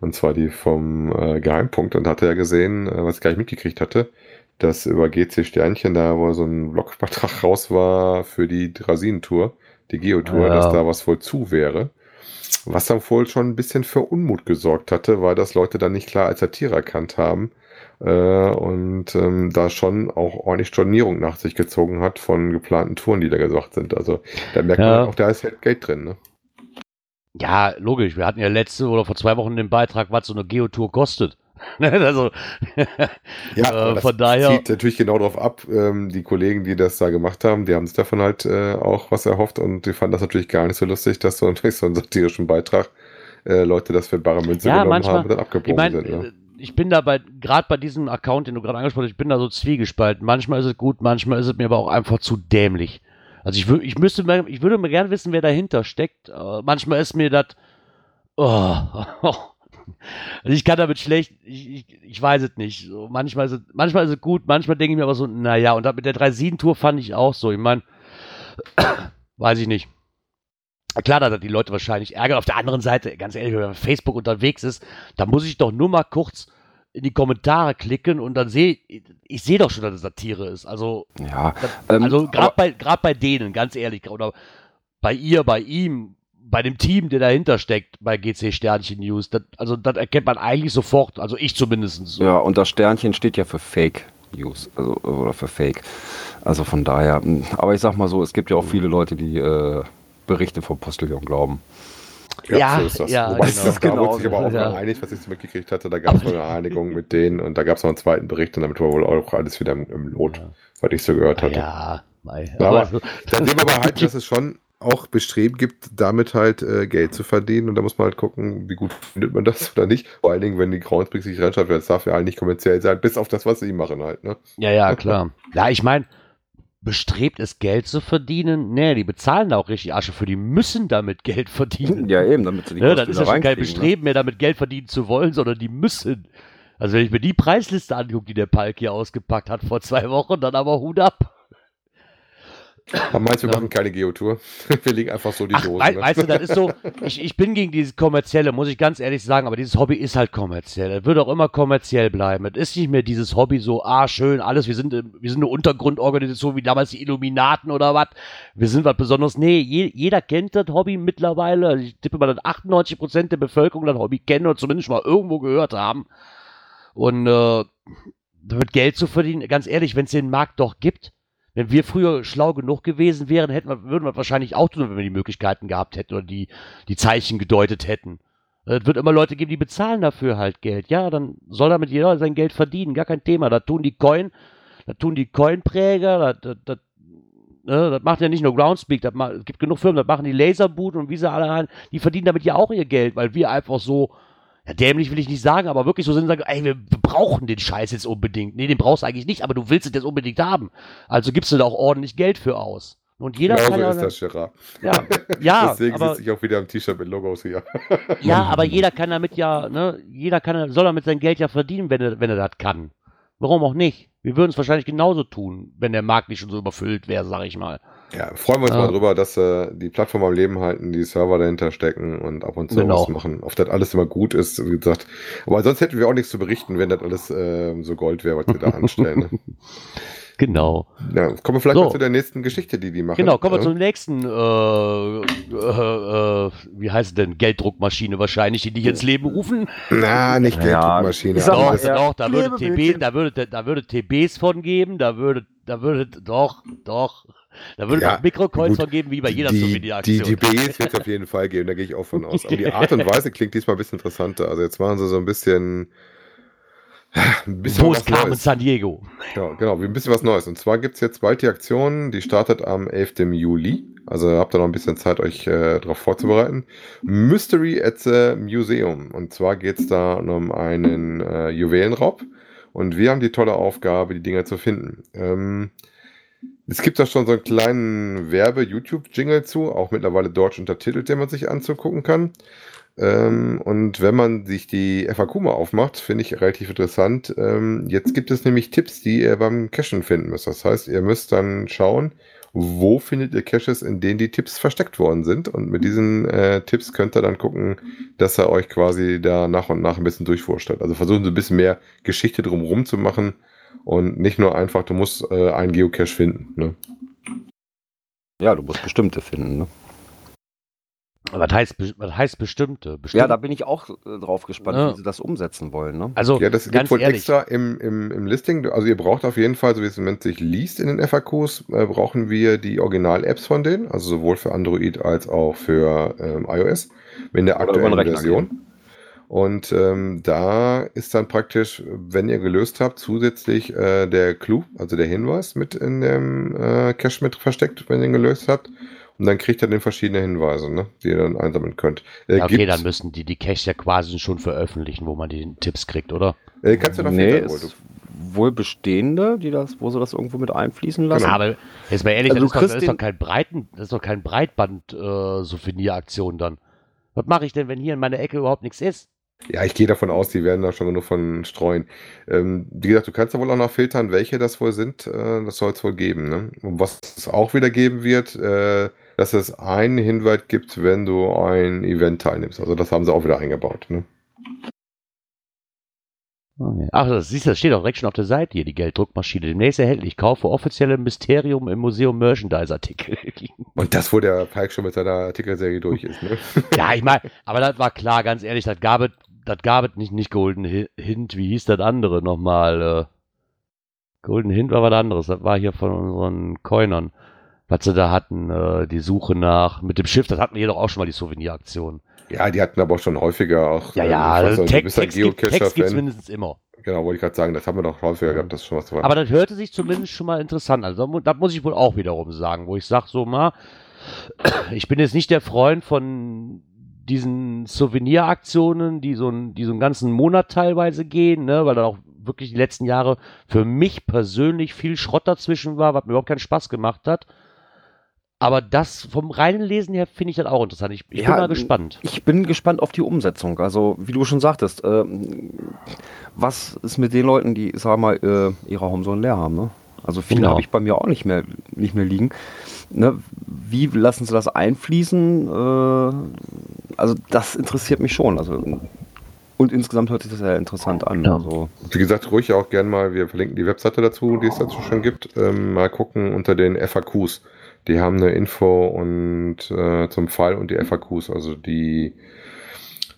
Und zwar die vom äh, Geheimpunkt und hatte ja gesehen, äh, was ich gar nicht mitgekriegt hatte, dass über GC Sternchen da wo so ein Blogbeitrag raus war für die Drasin-Tour, die Geotour, Ja. dass da was wohl zu wäre. Was dann wohl schon ein bisschen für Unmut gesorgt hatte, weil das Leute dann nicht klar als Satire erkannt haben äh, und ähm, da schon auch ordentlich Stornierung nach sich gezogen hat von geplanten Touren, die da gesagt sind. Also da merkt Ja. man auch, da ist halt Geld drin. Ne? Ja, logisch. Wir hatten ja letzte oder vor zwei Wochen den Beitrag, was so eine Geotour kostet. *laughs* also, Ja, *laughs* Äh, von daher- zieht natürlich genau darauf ab. Ähm, die Kollegen, die das da gemacht haben, die haben sich davon halt äh, auch was erhofft und die fanden das natürlich gar nicht so lustig, dass so *laughs* durch so einen satirischen Beitrag äh, Leute das für bare Münze Ja, genommen manchmal- haben und dann ich abgebogen meine, sind. Ne? äh, ich bin da bei, gerade bei diesem Account, den du gerade angesprochen hast, ich bin da so zwiegespalten. Manchmal ist es gut, manchmal ist es mir aber auch einfach zu dämlich. Also ich, ich müsste, ich würde mir gerne wissen, wer dahinter steckt. Äh, manchmal ist mir das, oh, also ich kann damit schlecht, ich, ich, ich weiß es nicht. So, manchmal, ist es, manchmal ist es gut, manchmal denke ich mir aber so, naja, und mit der 3-7-Tour fand ich auch so. Ich meine, *coughs* weiß ich nicht. Klar, dass das die Leute wahrscheinlich ärgert. Auf der anderen Seite, ganz ehrlich, wenn man auf Facebook unterwegs ist, da muss ich doch nur mal kurz in die Kommentare klicken und dann sehe ich sehe doch schon, dass es Satire ist. Also, Ja, ähm, also gerade bei, grad bei denen, ganz ehrlich, oder bei ihr, bei ihm, bei dem Team, der dahinter steckt, bei GC Sternchen News, das, also das erkennt man eigentlich sofort, also ich zumindest. So. Ja, und das Sternchen steht ja für Fake News, also oder für Fake. Also von daher, mh, aber ich sag mal so, es gibt ja auch viele Leute, die äh, Berichte vom Postillon glauben. Ja, so ist das. ja, Wobei genau. das da Genau, wurde sich aber auch ja. mal einig, was ich so mitgekriegt hatte. Da gab es noch eine Einigung mit denen und da gab es noch einen zweiten Bericht und damit war wohl auch alles wieder im, im Lot, was ich so gehört hatte. Ja, mei. Ja, aber Aber- *laughs* Dann sehen wir aber halt, dass es schon auch Bestreben gibt, damit halt äh, Geld zu verdienen. Und da muss man halt gucken, wie gut findet man das *laughs* oder nicht. Vor allen Dingen, wenn die Groundspeak sich reinschreibt, das darf ja eigentlich kommerziell sein, bis auf das, was sie machen halt. Ne? Ja, ja, klar. Ja, ich meine, bestrebt es Geld zu verdienen? Nee, die bezahlen da auch richtig Asche für. Die müssen damit Geld verdienen. Ja, eben, damit sie die Ja, das Kosten ist ja schon kein ne? Bestreben mehr, damit Geld verdienen zu wollen, sondern die müssen. Also wenn ich mir die Preisliste angucke, die der Palk hier ausgepackt hat vor zwei Wochen, dann aber Hut ab. Aber meinst du, wir Ja. machen keine Geotour? *laughs* wir legen einfach so die Ach, Dosen. ne? weißt du, das ist so, ich, ich bin gegen dieses kommerzielle, muss ich ganz ehrlich sagen, aber dieses Hobby ist halt kommerziell. Es wird auch immer kommerziell bleiben. Es ist nicht mehr dieses Hobby so, ah, schön, alles, wir sind, wir sind eine Untergrundorganisation wie damals die Illuminaten oder was. Wir sind was Besonderes. Nee, je, jeder kennt das Hobby mittlerweile. Also Ich tippe mal, dass 98% der Bevölkerung das Hobby kennen oder zumindest mal irgendwo gehört haben. Und äh, damit Geld zu verdienen, ganz ehrlich, wenn es den Markt doch gibt, wenn wir früher schlau genug gewesen wären, hätten wir, würden wir wahrscheinlich auch tun, wenn wir die Möglichkeiten gehabt hätten oder die, die Zeichen gedeutet hätten. Es wird immer Leute geben, die bezahlen dafür halt Geld. Ja, dann soll damit jeder sein Geld verdienen, gar kein Thema. Da tun die Coin, da tun die Coinpräger, das, das, ne, das macht ja nicht nur Groundspeak, das macht, es gibt genug Firmen, das machen die Laserboot und wie sie alle haben, die verdienen damit ja auch ihr Geld, weil wir einfach so, ja, dämlich will ich nicht sagen, aber wirklich so sind, sagen, ey, wir brauchen den Scheiß jetzt unbedingt. Nee, den brauchst du eigentlich nicht, aber du willst es jetzt unbedingt haben. Also gibst du da auch ordentlich Geld für aus. Und jeder genau kann so ja, ist das, Gerard. ja, ja, *laughs* Deswegen aber, sitze ich auch wieder am T-Shirt mit Logos hier. *laughs* ja, aber *laughs* jeder kann damit ja, ne, jeder kann, soll damit sein Geld ja verdienen, wenn er, wenn er das kann. Warum auch nicht? Wir würden es wahrscheinlich genauso tun, wenn der Markt nicht schon so überfüllt wäre, sag ich mal. Ja, freuen wir uns Ja. mal drüber, dass äh, die Plattform am Leben halten, die Server dahinter stecken und ab und zu Genau. was machen. Ob das alles immer gut ist, wie gesagt. Aber sonst hätten wir auch nichts zu berichten, wenn das alles ähm, so Gold wäre, was wir da *laughs* anstellen. Ne? Genau. Ja, kommen wir vielleicht So. mal zu der nächsten Geschichte, die die machen. Genau, kommen wir Ähm, zum nächsten, äh, äh, äh, wie heißt es denn, Gelddruckmaschine wahrscheinlich, die die ins Leben rufen. Na, nicht Ja, Gelddruckmaschine. ich sag aber mal, das- ja. doch, da würde TB, da würde, da würde TBs von geben, da würde, da würde, doch, doch, da würde Ja, auch Mikrocoins geben, wie bei jeder die, Souvenir-Aktion. die Bs wird es auf jeden Fall geben, da gehe ich auch von aus. Aber die Art und *laughs* Weise klingt diesmal ein bisschen interessanter. Also jetzt machen sie so ein bisschen, ein bisschen Wo ist Carmen Neues. San Diego? Genau, ein bisschen was Neues. Und zwar gibt es jetzt bald die Aktion, die startet am 11. Juli. Also habt ihr noch ein bisschen Zeit, euch äh, darauf vorzubereiten. Mystery at the Museum. Und zwar geht es da um einen äh, Juwelenraub. Und wir haben die tolle Aufgabe, die Dinger zu finden. Ähm, es gibt da schon so einen kleinen Werbe-YouTube-Jingle zu, auch mittlerweile deutsch untertitelt, den man sich anzugucken kann. Ähm, und wenn man sich die FAQ mal aufmacht, finde ich relativ interessant. Ähm, jetzt gibt es nämlich Tipps, die ihr beim Cachen finden müsst. Das heißt, ihr müsst dann schauen, wo findet ihr Caches, in denen die Tipps versteckt worden sind. Und mit diesen äh, Tipps könnt ihr dann gucken, dass er euch quasi da nach und nach ein bisschen durchvorstellt. Also versuchen so ein bisschen mehr Geschichte drumherum zu machen und nicht nur einfach, du musst äh, einen Geocache finden. Ne? Ja, du musst bestimmte finden. Ne? Was heißt, was heißt bestimmte? Ja, Bestimmt- da bin ich auch äh, drauf gespannt, Ja. wie sie das umsetzen wollen. Ne? also, Ja, das ganz gibt wohl ehrlich, extra im, im, im Listing. Also ihr braucht auf jeden Fall, so wie es im Moment sich liest in den FAQs, äh, brauchen wir die Original-Apps von denen, also sowohl für Android als auch für ähm, iOS, in der aktuellen Version. Und ähm, da ist dann praktisch, wenn ihr gelöst habt, zusätzlich äh, der Clou, also der Hinweis mit in dem äh, Cache mit versteckt, wenn ihr ihn gelöst habt. Und dann kriegt ihr dann verschiedene Hinweise, ne, die ihr dann einsammeln könnt. Äh, ja, okay, gibt- dann müssen die die Caches ja quasi schon veröffentlichen, wo man die Tipps kriegt, oder? äh, kannst du doch nee, wohl, ist wohl bestehende, die das, wo sie das irgendwo mit einfließen lassen. Genau. Aber jetzt mal ehrlich, Also das, du ist doch, das ist doch kein Breiten, das ist doch kein Breitband-Souvenir-Aktion dann. Was mache ich denn, wenn hier in meiner Ecke überhaupt nichts ist? Ja, ich gehe davon aus, die werden da schon genug von streuen. Ähm, wie gesagt, du kannst da wohl auch noch filtern, welche das wohl sind. Äh, das soll es wohl geben. Ne? Und was es auch wieder geben wird, äh, dass es einen Hinweis gibt, wenn du ein Event teilnimmst. Also das haben sie auch wieder eingebaut. Ne? Okay. Ach, das siehst du, das steht doch direkt schon auf der Seite hier, die Gelddruckmaschine. Demnächst erhältlich. Kaufe offizielle Mysterium im Museum Merchandise-Artikel. *laughs* Und das, wo der Palk schon mit seiner Artikelserie durch ist. Ne? ja, ich meine, aber das war klar, ganz ehrlich, das gab es, das gab es nicht, nicht Golden Hi- Hint, wie hieß das andere nochmal? Äh, Golden Hint war was anderes, das war hier von unseren Coinern, was sie da hatten, äh, die Suche nach, mit dem Schiff, das hatten wir hier doch auch schon mal, die Souveniraktion. ja, die hatten aber auch schon häufiger auch. Ja, ähm, ja, also Text, ein Text, gibt, Text gibt's mindestens immer. Genau, wollte ich gerade sagen, das haben wir doch häufiger gehabt, das ist schon was. Aber das hörte sich zumindest schon mal interessant an. Also, das muss ich wohl auch wiederum sagen, wo ich sage, so mal, ich bin jetzt nicht der Freund von diesen Souveniraktionen, die so, einen, die so einen ganzen Monat teilweise gehen, ne, weil da auch wirklich die letzten Jahre für mich persönlich viel Schrott dazwischen war, was mir überhaupt keinen Spaß gemacht hat. Aber das vom reinen Lesen her finde ich das auch interessant. Ich, ich Ja, bin mal gespannt. Ich bin gespannt auf die Umsetzung. Also, wie du schon sagtest, ähm, was ist mit den Leuten, die, sag mal, äh, ihre Homezone leer haben, ne? Also viele Genau. habe ich bei mir auch nicht mehr, nicht mehr liegen. Ne? Wie lassen sie das einfließen? Äh, also das interessiert mich schon. Also und insgesamt hört sich das ja interessant an. Ja. Also Wie gesagt, ruhig auch gern mal, wir verlinken die Webseite dazu, die es dazu schon gibt, ähm, mal gucken unter den FAQs. Die haben eine Info und äh, zum Fall und die FAQs, also die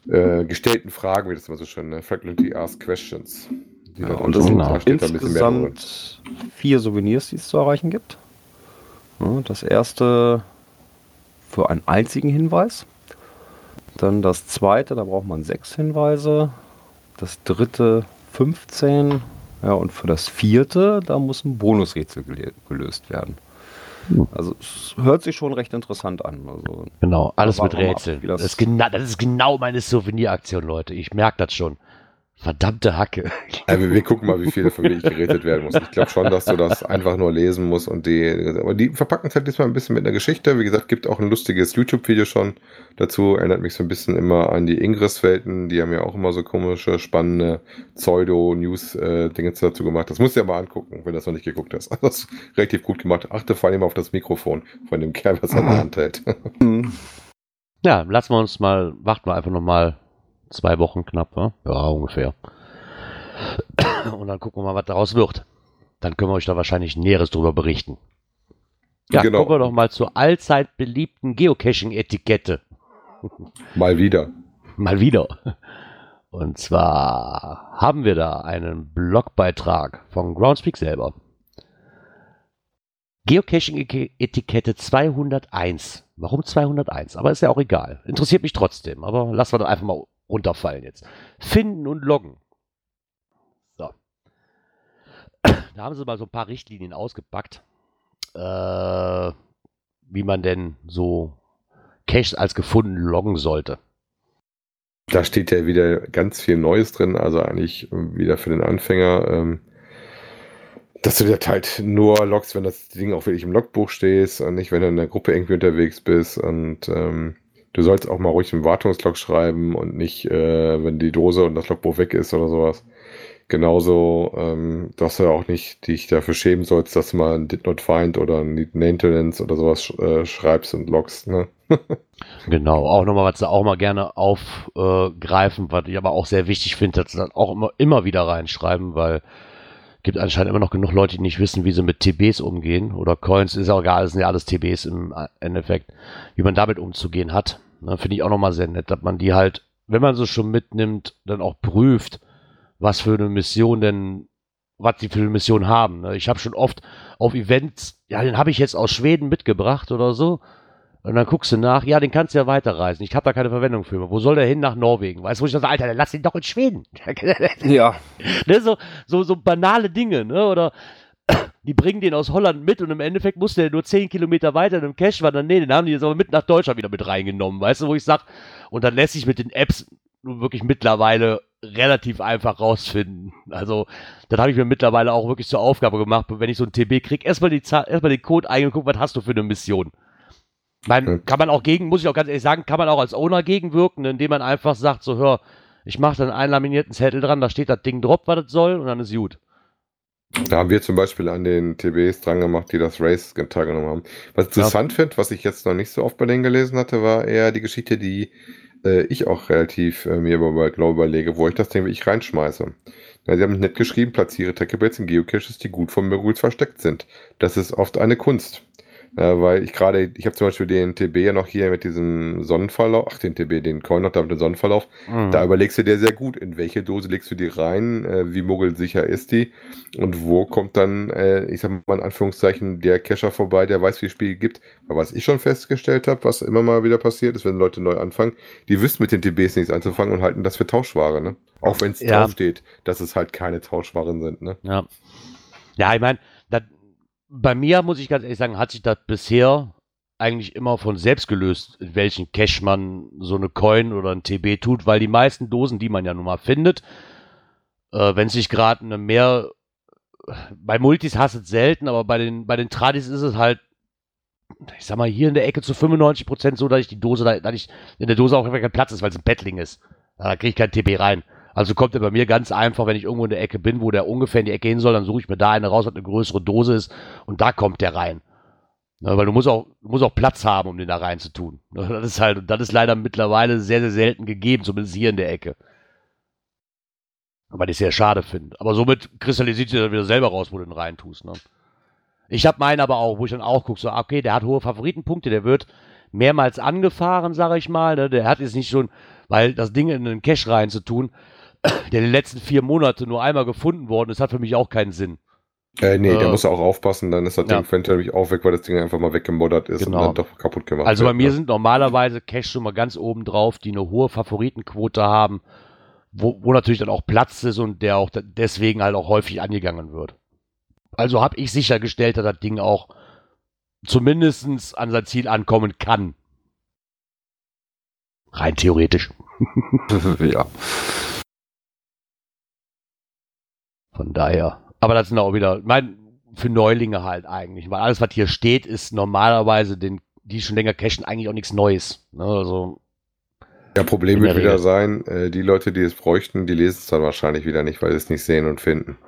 äh, gestellten Fragen, wie das immer so schön, ne? Frequently Asked Questions. Die ja, und es sind genau. da steht da ein bisschen mehr drin. insgesamt vier Souvenirs, die es zu erreichen gibt. Ja, Das erste für einen einzigen Hinweis. Dann das zweite, da braucht man sechs Hinweise. Das dritte 15. Ja, und für das vierte, da muss ein Bonusrätsel gelöst werden. Also es hört sich schon recht interessant an. Also, Genau, alles mit Rätseln. das- ist genau, das ist genau meine Souveniraktion, Leute. Ich merke das schon. Verdammte Hacke. Ja, *laughs* wir, gucken mal, wie viele von wirklich geredet werden muss. Ich glaube schon, dass du das einfach nur lesen musst und die, aber die verpacken es halt diesmal ein bisschen mit einer Geschichte. Wie gesagt, gibt auch ein lustiges YouTube-Video schon dazu. Erinnert mich so ein bisschen immer an die Ingress-Welten. Die haben ja auch immer so komische, spannende Pseudo-News-Dinge dazu gemacht. Das musst du dir mal angucken, wenn du das noch nicht geguckt hast. *laughs* Das ist relativ gut gemacht. Achte vor allem auf das Mikrofon von dem Kerl, was er in der Hand hält. *laughs* Ja, lassen wir uns mal, warten wir einfach noch mal zwei Wochen knapp, ne? ja, ungefähr. *coughs* Und dann gucken wir mal, was daraus wird. Dann können wir euch da wahrscheinlich Näheres drüber berichten. Ja, Genau. gucken wir doch mal zur allzeit beliebten Geocaching-Etikette. *laughs* Mal wieder. Mal wieder. Und zwar haben wir da einen Blogbeitrag von Groundspeak selber. Geocaching-Etikette 201. Warum 201? Aber ist ja auch egal. Interessiert mich trotzdem. Aber lassen wir doch einfach mal runterfallen jetzt. Finden und loggen. So. Da haben sie mal so ein paar Richtlinien ausgepackt, äh, wie man denn so Caches als gefunden loggen sollte. Da steht ja wieder ganz viel Neues drin, also eigentlich wieder für den Anfänger, ähm, dass du das halt nur loggst, wenn das Ding auch wirklich im Logbuch stehst und nicht, wenn du in der Gruppe irgendwie unterwegs bist und ähm, du sollst auch mal ruhig einen Wartungslog schreiben und nicht, äh, wenn die Dose und das Logbuch weg ist oder sowas. Genauso, ähm, dass du auch nicht dich dafür schämen sollst, dass du mal ein Did Not Find oder ein Maintenance oder sowas äh, schreibst und loggst, ne? *laughs* Genau, auch nochmal, was sie auch mal gerne aufgreifen, was ich aber auch sehr wichtig finde, dass sie dann auch immer, immer wieder reinschreiben, weil gibt anscheinend immer noch genug Leute, die nicht wissen, wie sie mit TBs umgehen oder Coins, ist auch egal, sind ja alles TBs im Endeffekt, wie man damit umzugehen hat. Ne, Finde ich auch nochmal sehr nett, dass man die halt, wenn man sie schon mitnimmt, dann auch prüft, was für eine Mission denn, was die für eine Mission haben. Ne? Ich habe schon oft auf Events, ja, den habe ich jetzt aus Schweden mitgebracht oder so. Und dann guckst du nach, ja, den kannst du ja weiterreisen. Ich habe da keine Verwendung für. Wo soll der hin? Nach Norwegen. Weißt du, wo ich das, Alter, dann lass ihn doch in Schweden. *laughs* ja, ne, so, so, so banale Dinge, ne? Oder *clears throat* die bringen den aus Holland mit und im Endeffekt musste der nur 10 Kilometer weiter in einem Cache wandern. Nee, den haben die jetzt aber mit nach Deutschland wieder mit reingenommen. Weißt du, wo ich sag, und dann lässt sich mit den Apps nun wirklich mittlerweile relativ einfach rausfinden. Also, das habe ich mir mittlerweile auch wirklich zur Aufgabe gemacht, wenn ich so ein TB krieg, erstmal die erstmal den Code und gucken, was hast du für eine Mission. Man, Ja. kann man auch gegen, muss ich auch ganz ehrlich sagen, kann man auch als Owner gegenwirken, indem man einfach sagt, so hör, ich mache dann einen laminierten Zettel dran, da steht das Ding drauf, was das soll, und dann ist gut. Da haben wir zum Beispiel an den TBs dran gemacht, die das Race teilgenommen haben. Was ich interessant finde, was ich jetzt noch nicht so oft bei denen gelesen hatte, war eher die Geschichte, die äh, ich auch relativ äh, mir über, glaube überlege, wo ich das Ding wirklich reinschmeiße. Ja, sie haben nett geschrieben, platziere Tackables in Geocaches, die gut von Möguls versteckt sind. Das ist oft eine Kunst. Äh, weil ich gerade, ich habe zum Beispiel den TB ja noch hier mit diesem Sonnenverlauf, ach den TB, den Coin noch da mit dem Sonnenverlauf, da überlegst du dir sehr gut, in welche Dose legst du die rein, äh, wie muggelsicher ist die und wo kommt dann, äh, ich sag mal in Anführungszeichen, der Cacher vorbei, der weiß, wie es Spiel gibt. Aber was ich schon festgestellt habe, was immer mal wieder passiert ist, wenn Leute neu anfangen, die wissen mit den TBs nichts anzufangen und halten das für Tauschware, ne? Auch wenn es Ja. draufsteht, dass es halt keine Tauschwaren sind, ne? Ja. Ja, ich meine, bei mir muss ich ganz ehrlich sagen, hat sich das bisher eigentlich immer von selbst gelöst, in welchen Cache man so eine Coin oder ein TB tut, weil die meisten Dosen, die man ja nun mal findet, äh, wenn sich gerade eine mehr, bei Multis hast es selten, aber bei den, bei den Tradis ist es halt, ich sag mal, hier in der Ecke zu 95% so, dass ich die Dose, da, dass ich in der Dose auch kein Platz ist, weil es ein Bettling ist. Da kriege ich kein TB rein. Also kommt er bei mir ganz einfach, wenn ich irgendwo in der Ecke bin, wo der ungefähr in die Ecke hin soll, dann suche ich mir da eine raus, was eine größere Dose ist und da kommt der rein. Ne, weil du musst auch, du musst auch Platz haben, um den da rein zu tun. Ne, *laughs* Das ist halt, das ist leider mittlerweile sehr, sehr selten gegeben, zumindest hier in der Ecke. Aber ich sehr schade finde. Aber somit kristallisiert sich dann wieder selber raus, wo du den rein tust. Ne? Ich habe meinen aber auch, wo ich dann auch gucke, so, okay, der hat hohe Favoritenpunkte, der wird mehrmals angefahren, sage ich mal. Ne? Der hat jetzt nicht schon, weil das Ding in einen Cache rein zu tun, der in den letzten vier Monate nur einmal gefunden worden ist, hat für mich auch keinen Sinn. Äh, nee, der Äh, muss auch aufpassen, dann ist das ja. Ding nämlich auch weg, weil das Ding einfach mal weggemoddert ist Genau. und dann doch kaputt gemacht Also bei wird, mir ne? sind normalerweise Caches schon mal ganz oben drauf, die eine hohe Favoritenquote haben, wo, wo natürlich dann auch Platz ist und der auch deswegen halt auch häufig angegangen wird. Also habe ich sichergestellt, dass das Ding auch zumindest an sein Ziel ankommen kann. Rein theoretisch. *laughs* ja. Von daher. Aber das sind auch wieder, mein, für Neulinge halt eigentlich. Weil alles, was hier steht, ist normalerweise den, die schon länger cashen, eigentlich auch nichts Neues. Ne? Also, Ja, Problem wird der wieder Regel. sein, äh, die Leute, die es bräuchten, die lesen es dann wahrscheinlich wieder nicht, weil sie es nicht sehen und finden.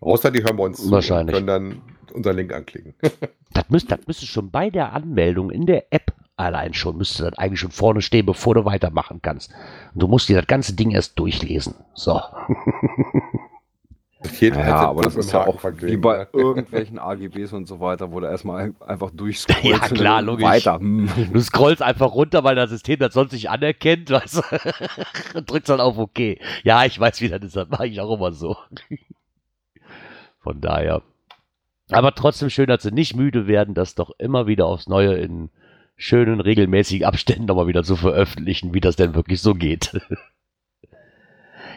Außer die hören bei uns Wahrscheinlich. und können dann unseren Link anklicken. *laughs* Das müsste, das müsste schon bei der Anmeldung in der App allein schon, müsste das eigentlich schon vorne stehen, bevor du weitermachen kannst. Und du musst dir das ganze Ding erst durchlesen. So. *laughs* Jeder Ja, aber das ist ja auch verglichen, wie bei ne? irgendwelchen AGBs und so weiter, wo du erstmal einfach durchscrollst Ja, klar, logisch. weiter. *laughs* Du scrollst einfach runter, weil das System das sonst nicht anerkennt, weißt du? *laughs* Und drückst dann auf OK. Ja, ich weiß, wie das ist. Das mache ich auch immer so. *laughs* Von daher. Aber trotzdem schön, dass sie nicht müde werden, das doch immer wieder aufs Neue in schönen, regelmäßigen Abständen nochmal wieder zu veröffentlichen, wie das denn wirklich so geht.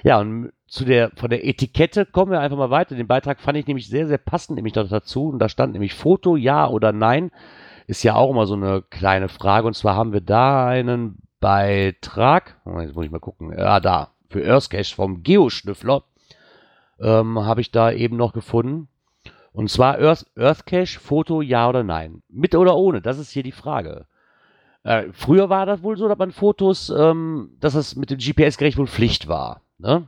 Ja, und zu der, von der Etikette kommen wir einfach mal weiter. Den Beitrag fand ich nämlich sehr, sehr passend, nämlich noch dazu. Und da stand nämlich Foto, ja oder nein. Ist ja auch immer so eine kleine Frage. Und zwar haben wir da einen Beitrag. Jetzt muss ich mal gucken. Ja, da. Für Earthcache vom Geoschnüffler ähm, habe ich da eben noch gefunden. Und zwar Earth, Earthcache, Foto, ja oder nein. Mit oder ohne, das ist hier die Frage. Äh, früher war das wohl so, dass man Fotos, ähm, dass es mit dem GPS-Gerät wohl Pflicht war, ne?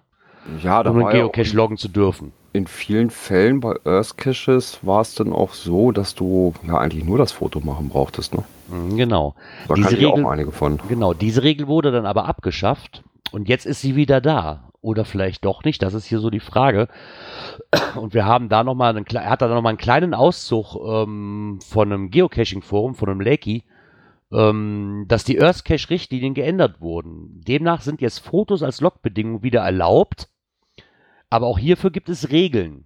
Ja, da um einen ja Geocache loggen zu dürfen. in vielen Fällen bei Earth Caches war es dann auch so, dass du ja eigentlich nur das Foto machen brauchtest. Ne? Mhm, Genau. Da Diese ich auch Regel- einige von. Genau, diese Regel wurde dann aber abgeschafft und jetzt ist sie wieder da. Oder vielleicht doch nicht, das ist hier so die Frage. Und wir haben da nochmal einen, er hat da nochmal einen kleinen Auszug ähm, von einem Geocaching-Forum, von einem Lakey, ähm, dass die Earthcache-Richtlinien geändert wurden. Demnach sind jetzt Fotos als Logbedingung wieder erlaubt, aber auch hierfür gibt es Regeln.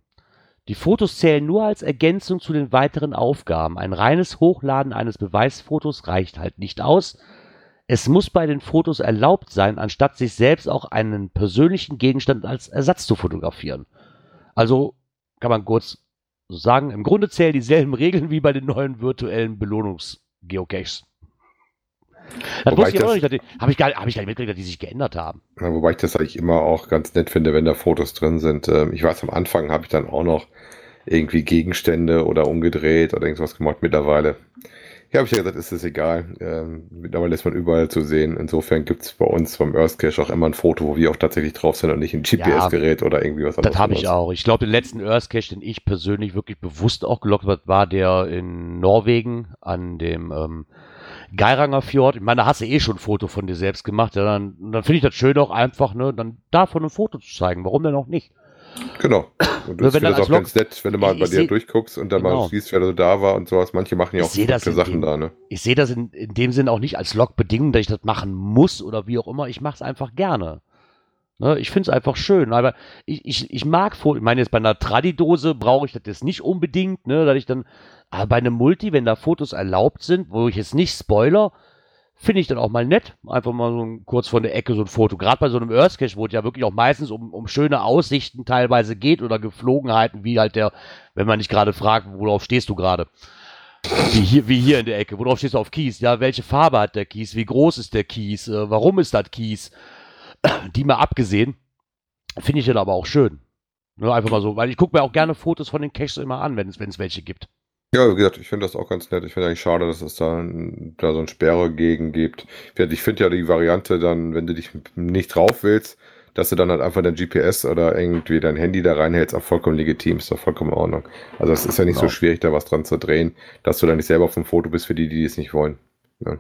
Die Fotos zählen nur als Ergänzung zu den weiteren Aufgaben. Ein reines Hochladen eines Beweisfotos reicht halt nicht aus. Es muss bei den Fotos erlaubt sein, anstatt sich selbst auch einen persönlichen Gegenstand als Ersatz zu fotografieren. Also kann man kurz so sagen, im Grunde zählen dieselben Regeln wie bei den neuen virtuellen Belohnungsgeocaches. Das wusste ich auch nicht. Habe ich, gar- hab ich gar nicht mitgekriegt, dass die sich geändert haben. Ja, wobei ich das eigentlich immer auch ganz nett finde, wenn da Fotos drin sind. Ähm, Ich weiß, am Anfang habe ich dann auch noch irgendwie Gegenstände oder umgedreht oder irgendwas gemacht. Mittlerweile, ja, habe ich ja gesagt, ist es egal. Ähm, Mittlerweile ist man überall zu sehen. Insofern gibt es bei uns vom Earth Cache auch immer ein Foto, wo wir auch tatsächlich drauf sind und nicht ein GPS-Gerät oder irgendwie was Das habe ich auch. Ich glaube, den letzten Earth Cache, den ich persönlich wirklich bewusst auch gelockt habe, war der in Norwegen an dem ähm, Geiranger Fjord. Ich meine, da hast du eh schon ein Foto von dir selbst gemacht. Ja, dann dann finde ich das schön auch einfach, ne, dann davon ein Foto zu zeigen. Warum denn auch nicht? Genau. *coughs* Und das als auch ganz nett, wenn du mal Ich- bei ich dir seh- durchguckst und dann Genau. mal siehst, wer so da war und sowas. Manche machen ja auch in Sachen dem- da, ne? Ich sehe das in, in dem Sinn auch nicht als Logbedingung, dass ich das machen muss oder wie auch immer. Ich mache es einfach gerne. Ne, ich finde es einfach schön. Aber ich, ich, ich mag Fotos. Ich meine, jetzt bei einer Tradidose brauche ich das jetzt nicht unbedingt, ne, dass ich dann. Aber bei einem Multi, wenn da Fotos erlaubt sind, wo ich jetzt nicht spoiler, finde ich dann auch mal nett. Einfach mal so ein, kurz von der Ecke so ein Foto. Gerade bei so einem Earth Cache, wo es ja wirklich auch meistens um, um schöne Aussichten teilweise geht oder Geflogenheiten, wie halt der, wenn man nicht gerade fragt, worauf stehst du gerade? Wie hier, wie hier in der Ecke. Worauf stehst du auf Kies? Ja, welche Farbe hat der Kies? Wie groß ist der Kies? Äh, warum ist das Kies? *clears throat* Die mal abgesehen, finde ich dann aber auch schön. Ne, einfach mal so, weil ich gucke mir auch gerne Fotos von den Caches immer an, wenn es welche gibt. Ja, wie gesagt, ich finde das auch ganz nett. Ich finde eigentlich schade, dass es da, da so ein Sperre gegen gibt. Ich finde ja die Variante dann, wenn du dich nicht drauf willst, dass du dann halt einfach dein GPS oder irgendwie dein Handy da reinhältst, auch vollkommen legitim, ist doch vollkommen in Ordnung. Also es ist ja nicht so Genau. schwierig, da was dran zu drehen, dass du dann nicht selber auf dem Foto bist für die, die es nicht wollen. Ja.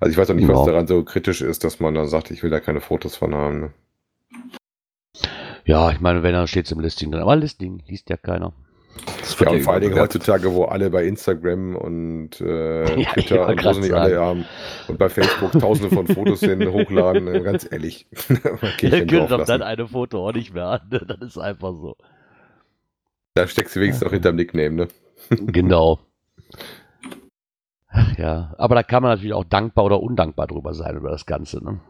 Also ich weiß auch nicht, was Ja. daran so kritisch ist, dass man dann sagt, ich will da keine Fotos von haben. Ne? Ja, ich meine, wenn dann steht es im Listing drin. Aber Listing liest ja keiner. Das Ja, und vor allen Dingen heutzutage, wo alle bei Instagram und äh, *laughs* Ja, Twitter und sie nicht alle haben und bei Facebook tausende von Fotos hin, *laughs* hochladen, äh, ganz ehrlich. *laughs* Ihr könnt doch dann eine Foto auch nicht mehr an. Das ist einfach so. Da steckst du wenigstens noch hinterm Nickname, ne? Genau. Ach ja, aber da kann man natürlich auch dankbar oder undankbar drüber sein über das Ganze, ne?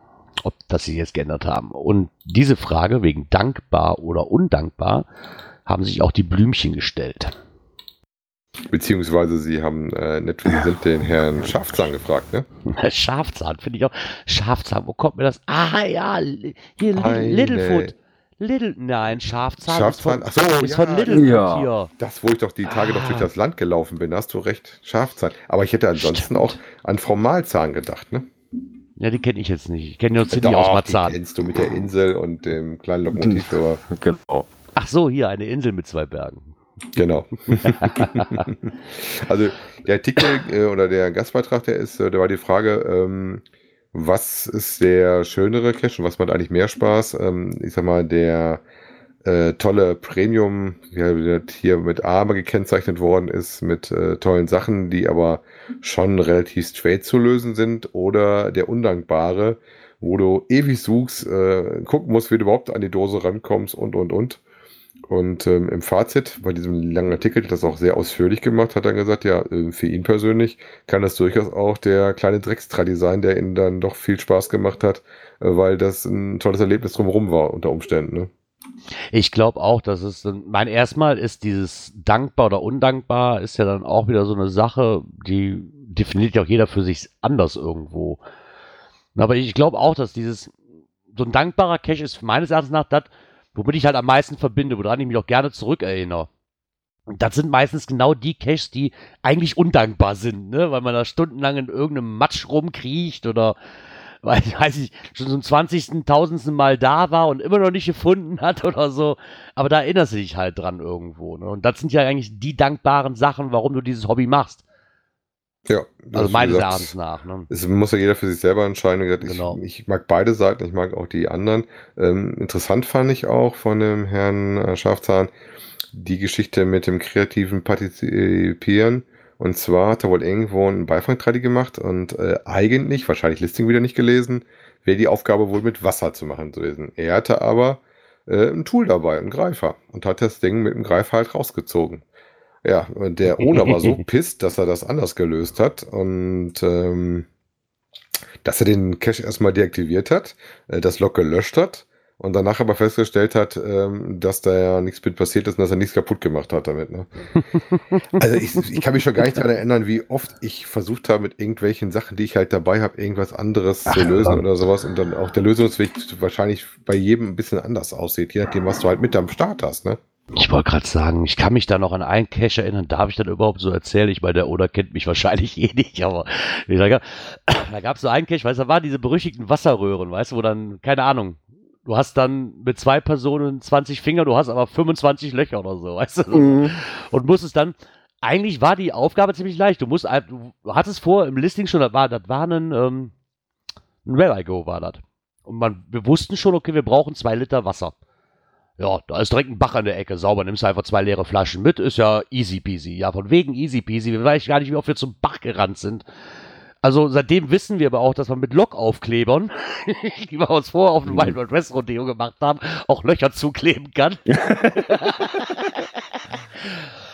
ob das sich jetzt geändert haben. Und diese Frage wegen dankbar oder undankbar haben sich auch die Blümchen gestellt. Beziehungsweise sie haben äh, natürlich sind den Herrn *laughs* Schafzahn gefragt, ne? *laughs* Schafzahn, finde ich auch. Schafzahn, wo kommt mir das? Ah ja, hier Ei, Littlefoot. Little, nein, Schafzahn, Schafzahn, ist von, ach so, ist ja, von Littlefoot ja. hier. Das, wo ich doch die Tage Ah. noch durch das Land gelaufen bin, hast du recht. Schafzahn. Aber ich hätte ansonsten Stimmt. auch an Frau Malzahn gedacht, ne? Ja, die kenne ich jetzt nicht. Ich kenne nur Cindy Doch, aus die Marzahn. kennst du mit der Insel und dem kleinen Lokomotivführer. Genau. Ach so, hier, eine Insel mit zwei Bergen. Genau. *laughs* *laughs* also der Artikel äh, oder der Gastbeitrag, der ist, äh, da war die Frage, ähm, was ist der schönere Cache und was macht eigentlich mehr Spaß? Ähm, ich sag mal, der äh, tolle Premium, der hier mit Arme gekennzeichnet worden ist, mit äh, tollen Sachen, die aber schon relativ straight zu lösen sind, oder der undankbare, wo du ewig suchst, äh, gucken musst, wie du überhaupt an die Dose rankommst und und und. Und ähm, im Fazit, bei diesem langen Artikel, der das auch sehr ausführlich gemacht, hat er gesagt, ja, äh, für ihn persönlich kann das durchaus auch der kleine Dreckstradi sein, der ihm dann doch viel Spaß gemacht hat, äh, weil das ein tolles Erlebnis drumherum war, unter Umständen. Ne? Ich glaube auch, dass es dann, mein erstmal ist dieses dankbar oder undankbar, ist ja dann auch wieder so eine Sache, die definiert ja auch jeder für sich anders irgendwo. Aber ich glaube auch, dass dieses, so ein dankbarer Cache ist meines Erachtens nach das, womit ich halt am meisten verbinde, woran ich mich auch gerne zurückerinnere. Und das sind meistens genau die Caches, die eigentlich undankbar sind, ne? weil man da stundenlang in irgendeinem Matsch rumkriecht oder *laughs* weil, weiß ich, schon zum 20., tausendsten Mal da war und immer noch nicht gefunden hat oder so. Aber da erinnerst du dich halt dran irgendwo. Ne? Und das sind ja eigentlich die dankbaren Sachen, warum du dieses Hobby machst. Ja, Also meines Erachtens nach. Ne? Es muss ja jeder für sich selber entscheiden. Gesagt, Genau. Ich, ich mag beide Seiten, ich mag auch die anderen. Ähm, interessant fand ich auch von dem Herrn äh, Schafzahn die Geschichte mit dem kreativen Partizipieren. Und zwar hat er wohl irgendwo einen Beifangtradi gemacht und äh, eigentlich, wahrscheinlich Listing wieder nicht gelesen, wäre die Aufgabe wohl mit Wasser zu machen gewesen. Er hatte aber äh, ein Tool dabei, einen Greifer, und hat das Ding mit dem Greifer halt rausgezogen. Ja, und der Owner war so *laughs* pisst, dass er das anders gelöst hat und ähm, dass er den Cache erstmal deaktiviert hat, äh, das Log gelöscht hat und danach aber festgestellt hat, ähm, dass da ja nichts mit passiert ist und dass er nichts kaputt gemacht hat damit. Ne? *laughs* also ich, ich kann mich schon gar nicht daran erinnern, wie oft ich versucht habe, mit irgendwelchen Sachen, die ich halt dabei habe, irgendwas anderes zu lösen oder sowas und dann auch der Lösungsweg wahrscheinlich bei jedem ein bisschen anders aussieht, je nachdem, was du halt mit am Start hast. Ne? Ich wollte gerade sagen, ich kann mich da noch an einen Cache erinnern. Darf ich das überhaupt so erzählen? Ich meine, der Oder kennt mich wahrscheinlich *laughs* eh nicht, aber *clears throat* da gab gab's so einen Cache, weißt du, da waren diese berüchtigten Wasserröhren, weißt du, wo dann, keine Ahnung, du hast dann mit zwei Personen 20 Finger, du hast aber 25 Löcher oder so, *laughs* weißt du? Mhm. Und musstest dann, eigentlich war die Aufgabe ziemlich leicht. Du musst, du hattest vor im Listing schon, das war, das war ein, ähm, ein Where I Go war das. Und man, wir wussten schon, okay, wir brauchen zwei Liter Wasser. Ja, da ist direkt ein Bach an der Ecke. Sauber, nimmst einfach zwei leere Flaschen mit, ist ja easy peasy. Ja, von wegen easy peasy. Wir weiß gar nicht, wie oft wir zum Bach gerannt sind. Also seitdem wissen wir aber auch, dass man mit Lokaufklebern, *laughs* die wir uns vorher auf dem Wild Wild West Rodeo gemacht haben, auch Löcher zukleben kann. *laughs* *laughs*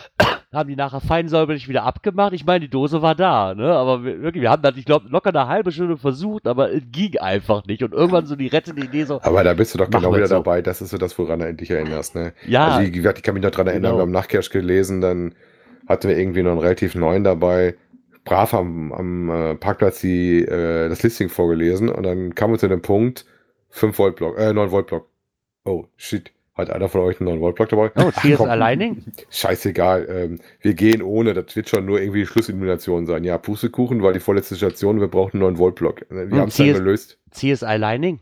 haben die nachher fein säuberlich wieder abgemacht. Ich meine, die Dose war da, ne? Aber wir, wirklich, wir haben das, ich glaube, locker eine halbe Stunde versucht, aber es ging einfach nicht. Und irgendwann so die rettende Idee so, Aber da bist du doch genau wieder so. dabei. Das ist so das, woran du dich erinnerst. Ne? ja, Also, wie gesagt, ich kann mich noch dran erinnern, Genau. wir haben Nachcash gelesen, dann hatten wir irgendwie noch einen relativ neuen dabei, brav am, am äh, Parkplatz die, äh, das Listing vorgelesen und dann kam uns zu dem Punkt 5 Volt Block, äh, 9 Volt Block. Oh, shit. Hat einer von euch einen 9 Volt Block dabei? oh, CS komm. Aligning? Scheißegal, ähm, wir gehen ohne, das wird schon nur irgendwie die Schlussillumination sein. Ja, Pustekuchen war die vorletzte Station, wir brauchen einen 9 Volt Block. Wir haben es dann gelöst. CS Aligning?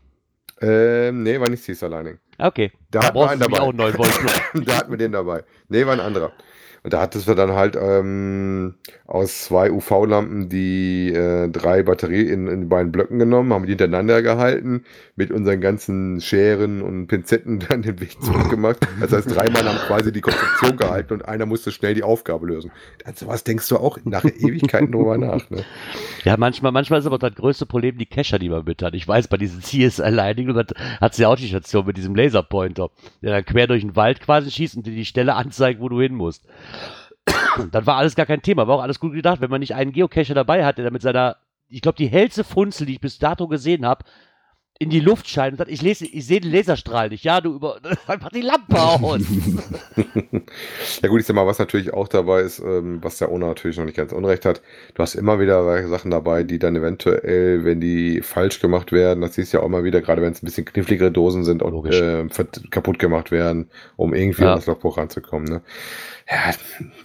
Ähm, nee, war nicht Cease Aligning. Okay. Da hatten wir einen dabei. auch einen neuen *laughs* da hatten wir den dabei. Nee, war ein anderer. Und da hattest du dann halt ähm, aus zwei UV-Lampen die äh, drei Batterie in, in beiden Blöcken genommen, haben die hintereinander gehalten, mit unseren ganzen Scheren und Pinzetten *laughs* dann den Weg zurückgemacht. Das heißt, dreimal haben quasi die Konstruktion gehalten und einer musste schnell die Aufgabe lösen. An sowas denkst du auch nach Ewigkeiten drüber nach. Ne? Ja, manchmal, manchmal ist aber das größte Problem die Cacher, die man mit hat. Ich weiß, bei diesen CS Aligning, und das hat sie auch die Station mit diesem Laserpointer. Der dann quer durch den Wald quasi schießt und dir die Stelle anzeigt, wo du hin musst. Dann war alles gar kein Thema, war auch alles gut gedacht, wenn man nicht einen Geocacher dabei hatte, der mit seiner, ich glaube, die hellste Funzel, die ich bis dato gesehen habe, in die Luft scheint und sagt, ich, lese, ich sehe den Laserstrahl nicht. Ja, du über *laughs* einfach die Lampe aus. *laughs* ja gut, ich sag mal, was natürlich auch dabei ist, ähm, was der Owner natürlich noch nicht ganz unrecht hat, du hast immer wieder Sachen dabei, die dann eventuell, wenn die falsch gemacht werden, das siehst du ja auch immer wieder, gerade wenn es ein bisschen kniffligere Dosen sind, auch äh, kaputt gemacht werden, um irgendwie ja. an das Logbuch ranzukommen. Ne? Ja,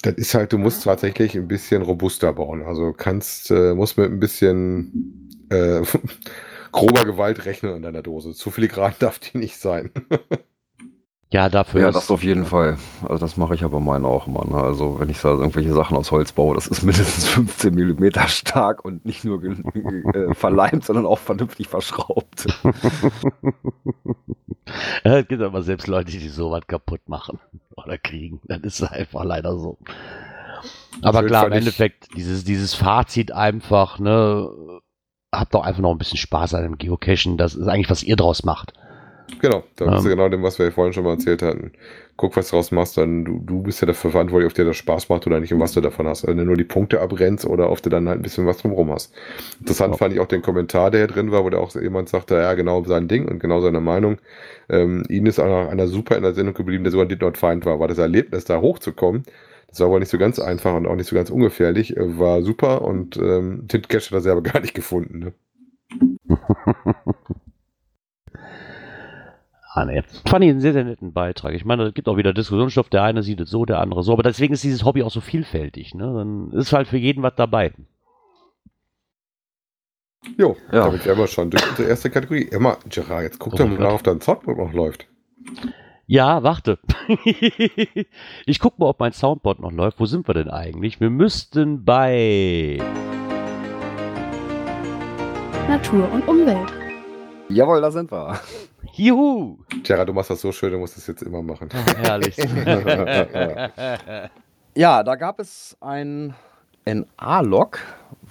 das ist halt, du musst tatsächlich ein bisschen robuster bauen. Also kannst, äh, musst mit ein bisschen äh, grober Gewalt rechnen an deiner Dose. Zu filigran *laughs* darf die nicht sein. *laughs* Ja, dafür. Ja, das auf jeden Fall. Also das mache ich aber meinen auch immer. Ne? Also wenn ich da irgendwelche Sachen aus Holz baue, das ist *laughs* mindestens 15 mm stark und nicht nur äh, verleimt, sondern auch vernünftig verschraubt. ja, es gibt aber selbst Leute, die sowas kaputt machen oder kriegen. Das ist einfach leider so. Aber klar, im Endeffekt, dieses, dieses Fazit einfach, ne, habt doch einfach noch ein bisschen Spaß an dem Geocachen. Das ist eigentlich, was ihr draus macht. Genau, das ähm, ist genau dem, was wir vorhin schon mal erzählt hatten. Guck, was du draus machst, dann du, du bist ja dafür verantwortlich, ob dir das Spaß macht oder nicht und was du davon hast. Also wenn du nur die Punkte abrennst oder ob du dann halt ein bisschen was drumherum hast. Interessant ja. fand ich auch den Kommentar, der hier drin war, wo der auch jemand sagte, ja, genau sein Ding und genau seine Meinung. Ähm, ihn ist auch einer super in der Sendung geblieben, der sogar Did Not Find war, war das Erlebnis, da hochzukommen das war aber nicht so ganz einfach und auch nicht so ganz ungefährlich. Äh, war super und ähm, Tint Cash hat er selber *laughs* gar nicht gefunden. Ne? ah, ne. Fand ich einen sehr, sehr netten Beitrag. Ich meine, es gibt auch wieder Diskussionsstoff. Der eine sieht es so, der andere so. Aber deswegen ist dieses Hobby auch so vielfältig. Ne? Dann ist halt für jeden was dabei. Jo, ja. damit wären wir schon durch unsere erste Kategorie. Immer, Gerard, jetzt guck oh doch mal ob dein Soundboard noch läuft. Ja, warte. *laughs* ich guck mal, ob mein Soundboard noch läuft. Wo sind wir denn eigentlich? Wir müssten bei Natur und Umwelt. Jawohl, da sind wir. Juhu! Tja, du machst das so schön, du musst das jetzt immer machen. Oh, herrlich. *laughs* ja, da gab es ein NA-Log,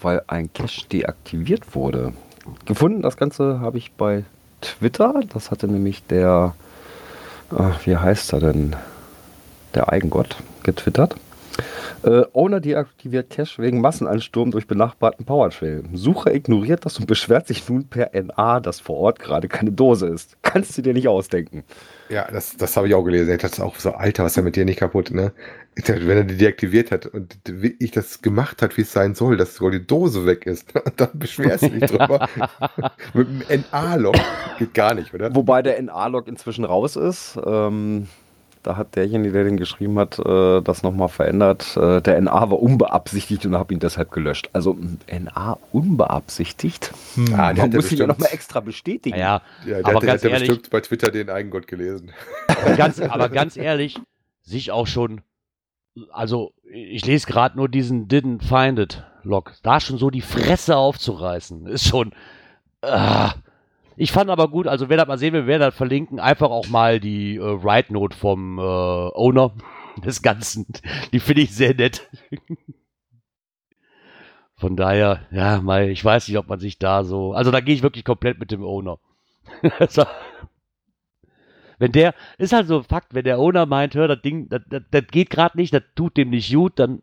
weil ein Cache deaktiviert wurde. Gefunden, das Ganze habe ich bei Twitter. Das hatte nämlich der ach, wie heißt er denn? Der Eigengott getwittert. Äh, Owner deaktiviert Cache wegen Massenansturm durch benachbarten Powertrail. Sucher ignoriert das und beschwert sich nun per NA, dass vor Ort gerade keine Dose ist. Kannst du dir nicht ausdenken. Ja, das, das habe ich auch gelesen. Das ist auch so, Alter, was ist ja mit dir nicht kaputt, ne? Wenn er die deaktiviert hat und ich das gemacht hat, wie es sein soll, dass sogar die Dose weg ist, *laughs* dann beschwerst du dich drüber. *laughs* mit dem NA-Log geht gar nicht, oder? Wobei der NA-Log inzwischen raus ist. Ähm, da hat derjenige, der den geschrieben hat, äh, das nochmal verändert. Äh, der NA war unbeabsichtigt und habe ihn deshalb gelöscht. Also NA unbeabsichtigt? Hm. Ah, Man muss ihn ja nochmal extra bestätigen. Ja, ja der aber hat, ganz der ehrlich, bestimmt bei Twitter den Eigengott gelesen. Aber ganz, aber ganz ehrlich, sich auch schon, also ich lese gerade nur diesen Didn't Find It Log, da schon so die Fresse aufzureißen, ist schon... Uh, ich fand aber gut, also wer das mal sehen will, wer das verlinken, einfach auch mal die äh, Write Note vom äh, Owner *laughs* des Ganzen. Die finde ich sehr nett. *laughs* Von daher, ja, mal, ich weiß nicht, ob man sich da so. Also da gehe ich wirklich komplett mit dem Owner. *laughs* wenn der, ist halt so ein Fakt, wenn der Owner meint, hör, das Ding, das geht gerade nicht, das tut dem nicht gut, dann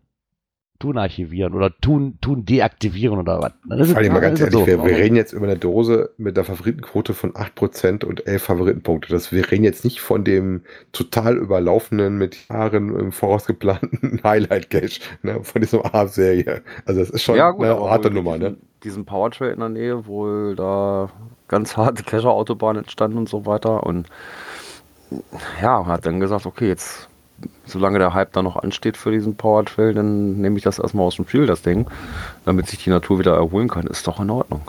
tun archivieren oder tun, tun deaktivieren oder was. Das ist, mal ganz ehrlich, so. wir, wir, reden jetzt über eine Dose mit einer Favoritenquote von 8% und 11 Favoritenpunkte. Das, wir reden jetzt nicht von dem total überlaufenden, mit Jahren im Voraus geplanten *laughs* Highlight-Cache ne, von dieser A-Serie. Also das ist schon ja, gut, eine harte Nummer. Diesen, ne? diesen Powertrail in der Nähe, wohl da ganz harte Cacher-Autobahn entstanden und so weiter und ja, hat dann gesagt, okay, jetzt solange der Hype da noch ansteht für diesen Power Trail, dann nehme ich das erstmal aus dem Spiel, das Ding, damit sich die Natur wieder erholen kann. Ist doch in Ordnung.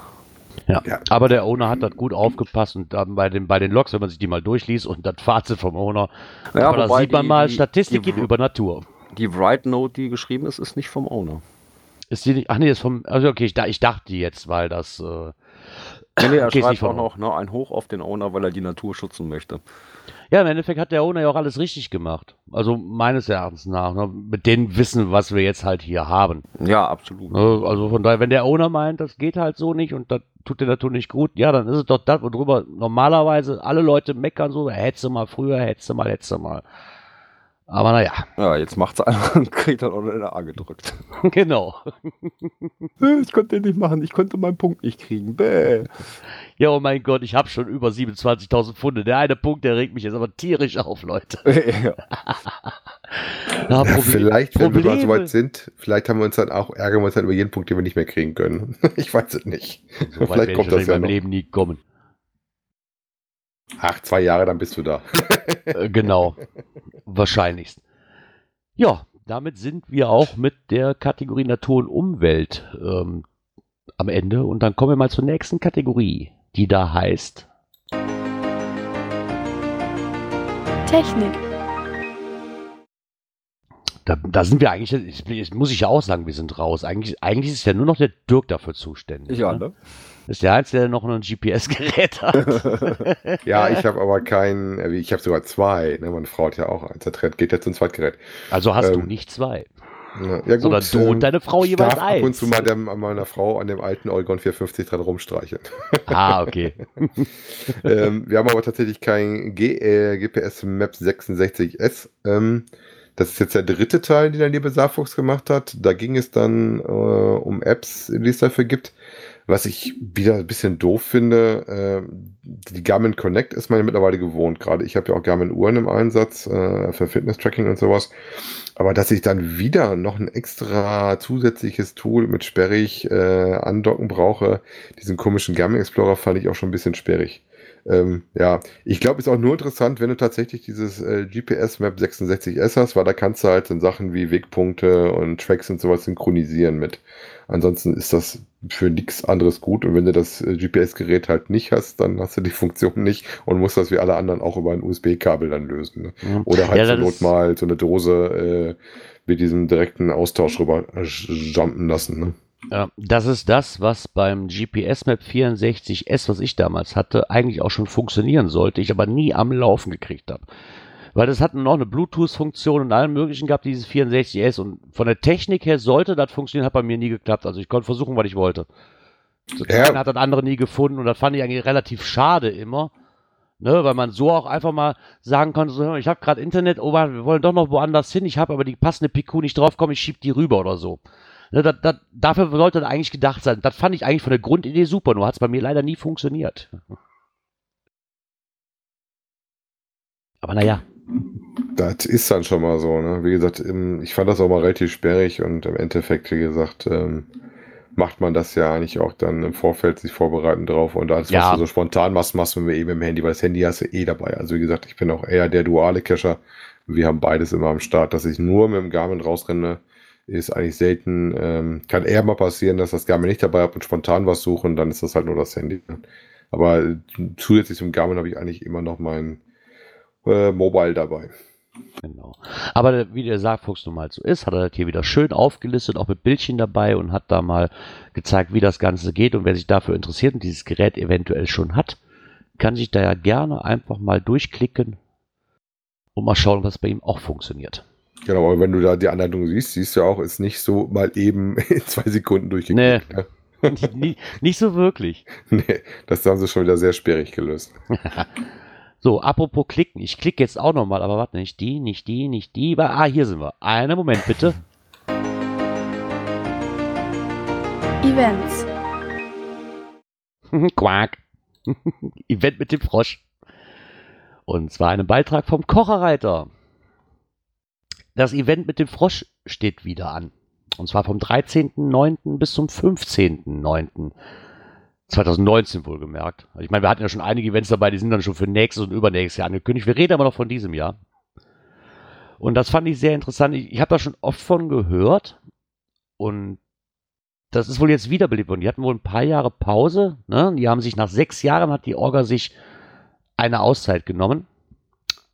Ja. ja. aber der Owner hat das gut aufgepasst und dann bei den, bei den Logs, wenn man sich die mal durchliest und das Fazit vom Owner, ja, aber da sieht man mal die, Statistiken die, über Natur. Die Write Note, die geschrieben ist, ist nicht vom Owner. Ist die nicht? Ach nee, ist vom. Also okay, ich, ich dachte jetzt, weil das. Äh, nee, nee, er okay, schreibt auch noch ne, ein Hoch auf den Owner, weil er die Natur schützen möchte. Ja, im Endeffekt hat der Owner ja auch alles richtig gemacht. Also meines Erachtens nach. Ne? Mit dem Wissen, was wir jetzt halt hier haben. Ja, absolut. Ne? Also von daher, wenn der Owner meint, das geht halt so nicht und das tut der Natur nicht gut, ja, dann ist es doch das, worüber normalerweise alle Leute meckern, so, hättest du mal früher, hättest du mal, hättest du mal. Aber naja, Ja, jetzt macht's einfach *laughs* und kriegt dann auch noch in der A gedrückt. *laughs* genau. *laughs* Ich konnte den nicht machen, ich konnte meinen Punkt nicht kriegen. Bäh. Ja, oh mein Gott, ich habe schon über 27.000 Pfunde. Der eine Punkt, der regt mich jetzt aber tierisch auf, Leute. *laughs* ja. Ja, Ja, Proble- vielleicht, wenn wir mal so Probleme. weit sind, vielleicht haben wir uns dann auch, ärgern wir uns dann über jeden Punkt, den wir nicht mehr kriegen können. *laughs* Ich weiß es nicht. So vielleicht kommt das ja in meinem noch. Leben nie kommen. Ach, zwei Jahre, dann bist du da. Äh, genau. Wahrscheinlichst. Ja, damit sind wir auch mit der Kategorie Natur und Umwelt ähm, am Ende. Und dann kommen wir mal zur nächsten Kategorie, die da heißt. Technik. Da, da sind wir eigentlich, ich- jetzt muss ich ja auch sagen, wir sind raus. Eigentlich, eigentlich ist ja nur noch der Dirk dafür zuständig. Ja, ne? ne? Das ist der Einzige, der noch ein GPS-Gerät hat. *laughs* Ja, ich habe aber keinen, äh, ich habe sogar zwei. Ne? Meine Frau hat ja auch eins. Das geht jetzt ins Zweitgerät. Also hast du Ähm, nicht zwei. Ja, ja, Sondern du und deine Frau jeweils darf ab und eins. zu mal dem, meiner Frau an dem alten Oregon 450 dran rumstreichen. Ah, okay. *laughs* ähm, wir haben aber tatsächlich kein G äh, GPS Map 66S. Ähm, das ist jetzt der dritte Teil, den der liebe Saarfuchs gemacht hat. Da ging es dann äh, um Apps, die es dafür gibt. Was ich wieder ein bisschen doof finde, äh, die Garmin Connect ist man ja mittlerweile gewohnt. Gerade ich habe ja auch Garmin Uhren im Einsatz äh, für Fitness-Tracking und sowas. Aber dass ich dann wieder noch ein extra zusätzliches Tool mit sperrig äh, andocken brauche, diesen komischen Garmin Explorer fand ich auch schon ein bisschen sperrig. Ähm, ja, ich glaube, ist auch nur interessant, wenn du tatsächlich dieses äh, GPS Map 66S hast, weil da kannst du halt in Sachen wie Wegpunkte und Tracks und sowas synchronisieren mit. Ansonsten ist das für nichts anderes gut und wenn du das äh, GPS-Gerät halt nicht hast, dann hast du die *laughs* Funktion nicht und musst das wie alle anderen auch über ein USB-Kabel dann lösen. Ne? Oder halt Ja, zur Not mal so eine Dose äh, mit diesem direkten Austausch rüber äh, jumpen lassen. Ne? Ja, das ist das, was beim GPS Map 64S, was ich damals hatte, eigentlich auch schon funktionieren sollte, ich aber nie am Laufen gekriegt habe. Weil das hatten noch eine Bluetooth-Funktion und allen möglichen gehabt, dieses 64S. Und von der Technik her sollte das funktionieren, hat bei mir nie geklappt. Also ich konnte versuchen, was ich wollte. Das Ja. eine hat das andere nie gefunden und das fand ich eigentlich relativ schade immer. Ne, weil man so auch einfach mal sagen konnte, so, ich habe gerade Internet, oh, wir wollen doch noch woanders hin, ich habe aber die passende PQ nicht drauf, komm, ich schieb die rüber oder so. Ne, das, das, dafür sollte das eigentlich gedacht sein. Das fand ich eigentlich von der Grundidee super, nur hat es bei mir leider nie funktioniert. Aber naja, Das ist dann schon mal so, ne? Wie gesagt, ich fand das auch mal relativ sperrig und im Endeffekt, wie gesagt, ähm, macht man das ja eigentlich auch dann im Vorfeld sich vorbereiten drauf und alles, Ja. was du so spontan machst, machst du mir eben im Handy, weil das Handy hast du eh dabei. Also wie gesagt, ich bin auch eher der duale Cacher. Wir haben beides immer am Start, dass ich nur mit dem Garmin rausrenne, ist eigentlich selten. Ähm, kann eher mal passieren, dass das Garmin nicht dabei hat und spontan was suche und dann ist das halt nur das Handy. Aber zusätzlich zum Garmin habe ich eigentlich immer noch mein äh, Mobile dabei. Genau. Aber wie der Sargfuchs nun mal so ist, hat er das hier wieder schön aufgelistet, auch mit Bildchen dabei und hat da mal gezeigt, wie das Ganze geht. Und wer sich dafür interessiert und dieses Gerät eventuell schon hat, kann sich da ja gerne einfach mal durchklicken und mal schauen, was bei ihm auch funktioniert. Genau, aber wenn du da die Anleitung siehst, siehst du ja auch, ist nicht so mal eben *laughs* in zwei Sekunden durchgeklickt. Ne? nicht, nicht, nicht so wirklich. *laughs* Nee, das haben sie schon wieder sehr sperrig gelöst. *laughs* So, apropos klicken. Ich klicke jetzt auch nochmal, aber warte, nicht die, nicht die, nicht die. Ah, hier sind wir. Einen Moment bitte. Events. *laughs* Quack. *laughs* Event mit dem Frosch. Und zwar einen Beitrag vom Kocherreiter. Das Event mit dem Frosch steht wieder an. Und zwar vom 13.09. bis zum 15.09. 2019 wohlgemerkt. Also ich meine, wir hatten ja schon einige Events dabei, die sind dann schon für nächstes und übernächstes Jahr angekündigt. Wir reden aber noch von diesem Jahr. Und das fand ich sehr interessant. Ich, ich habe da schon oft von gehört. Und das ist wohl jetzt wiederbelebt worden. Die hatten wohl ein paar Jahre Pause. Ne? Die haben sich nach sechs Jahren, hat die Orga sich eine Auszeit genommen.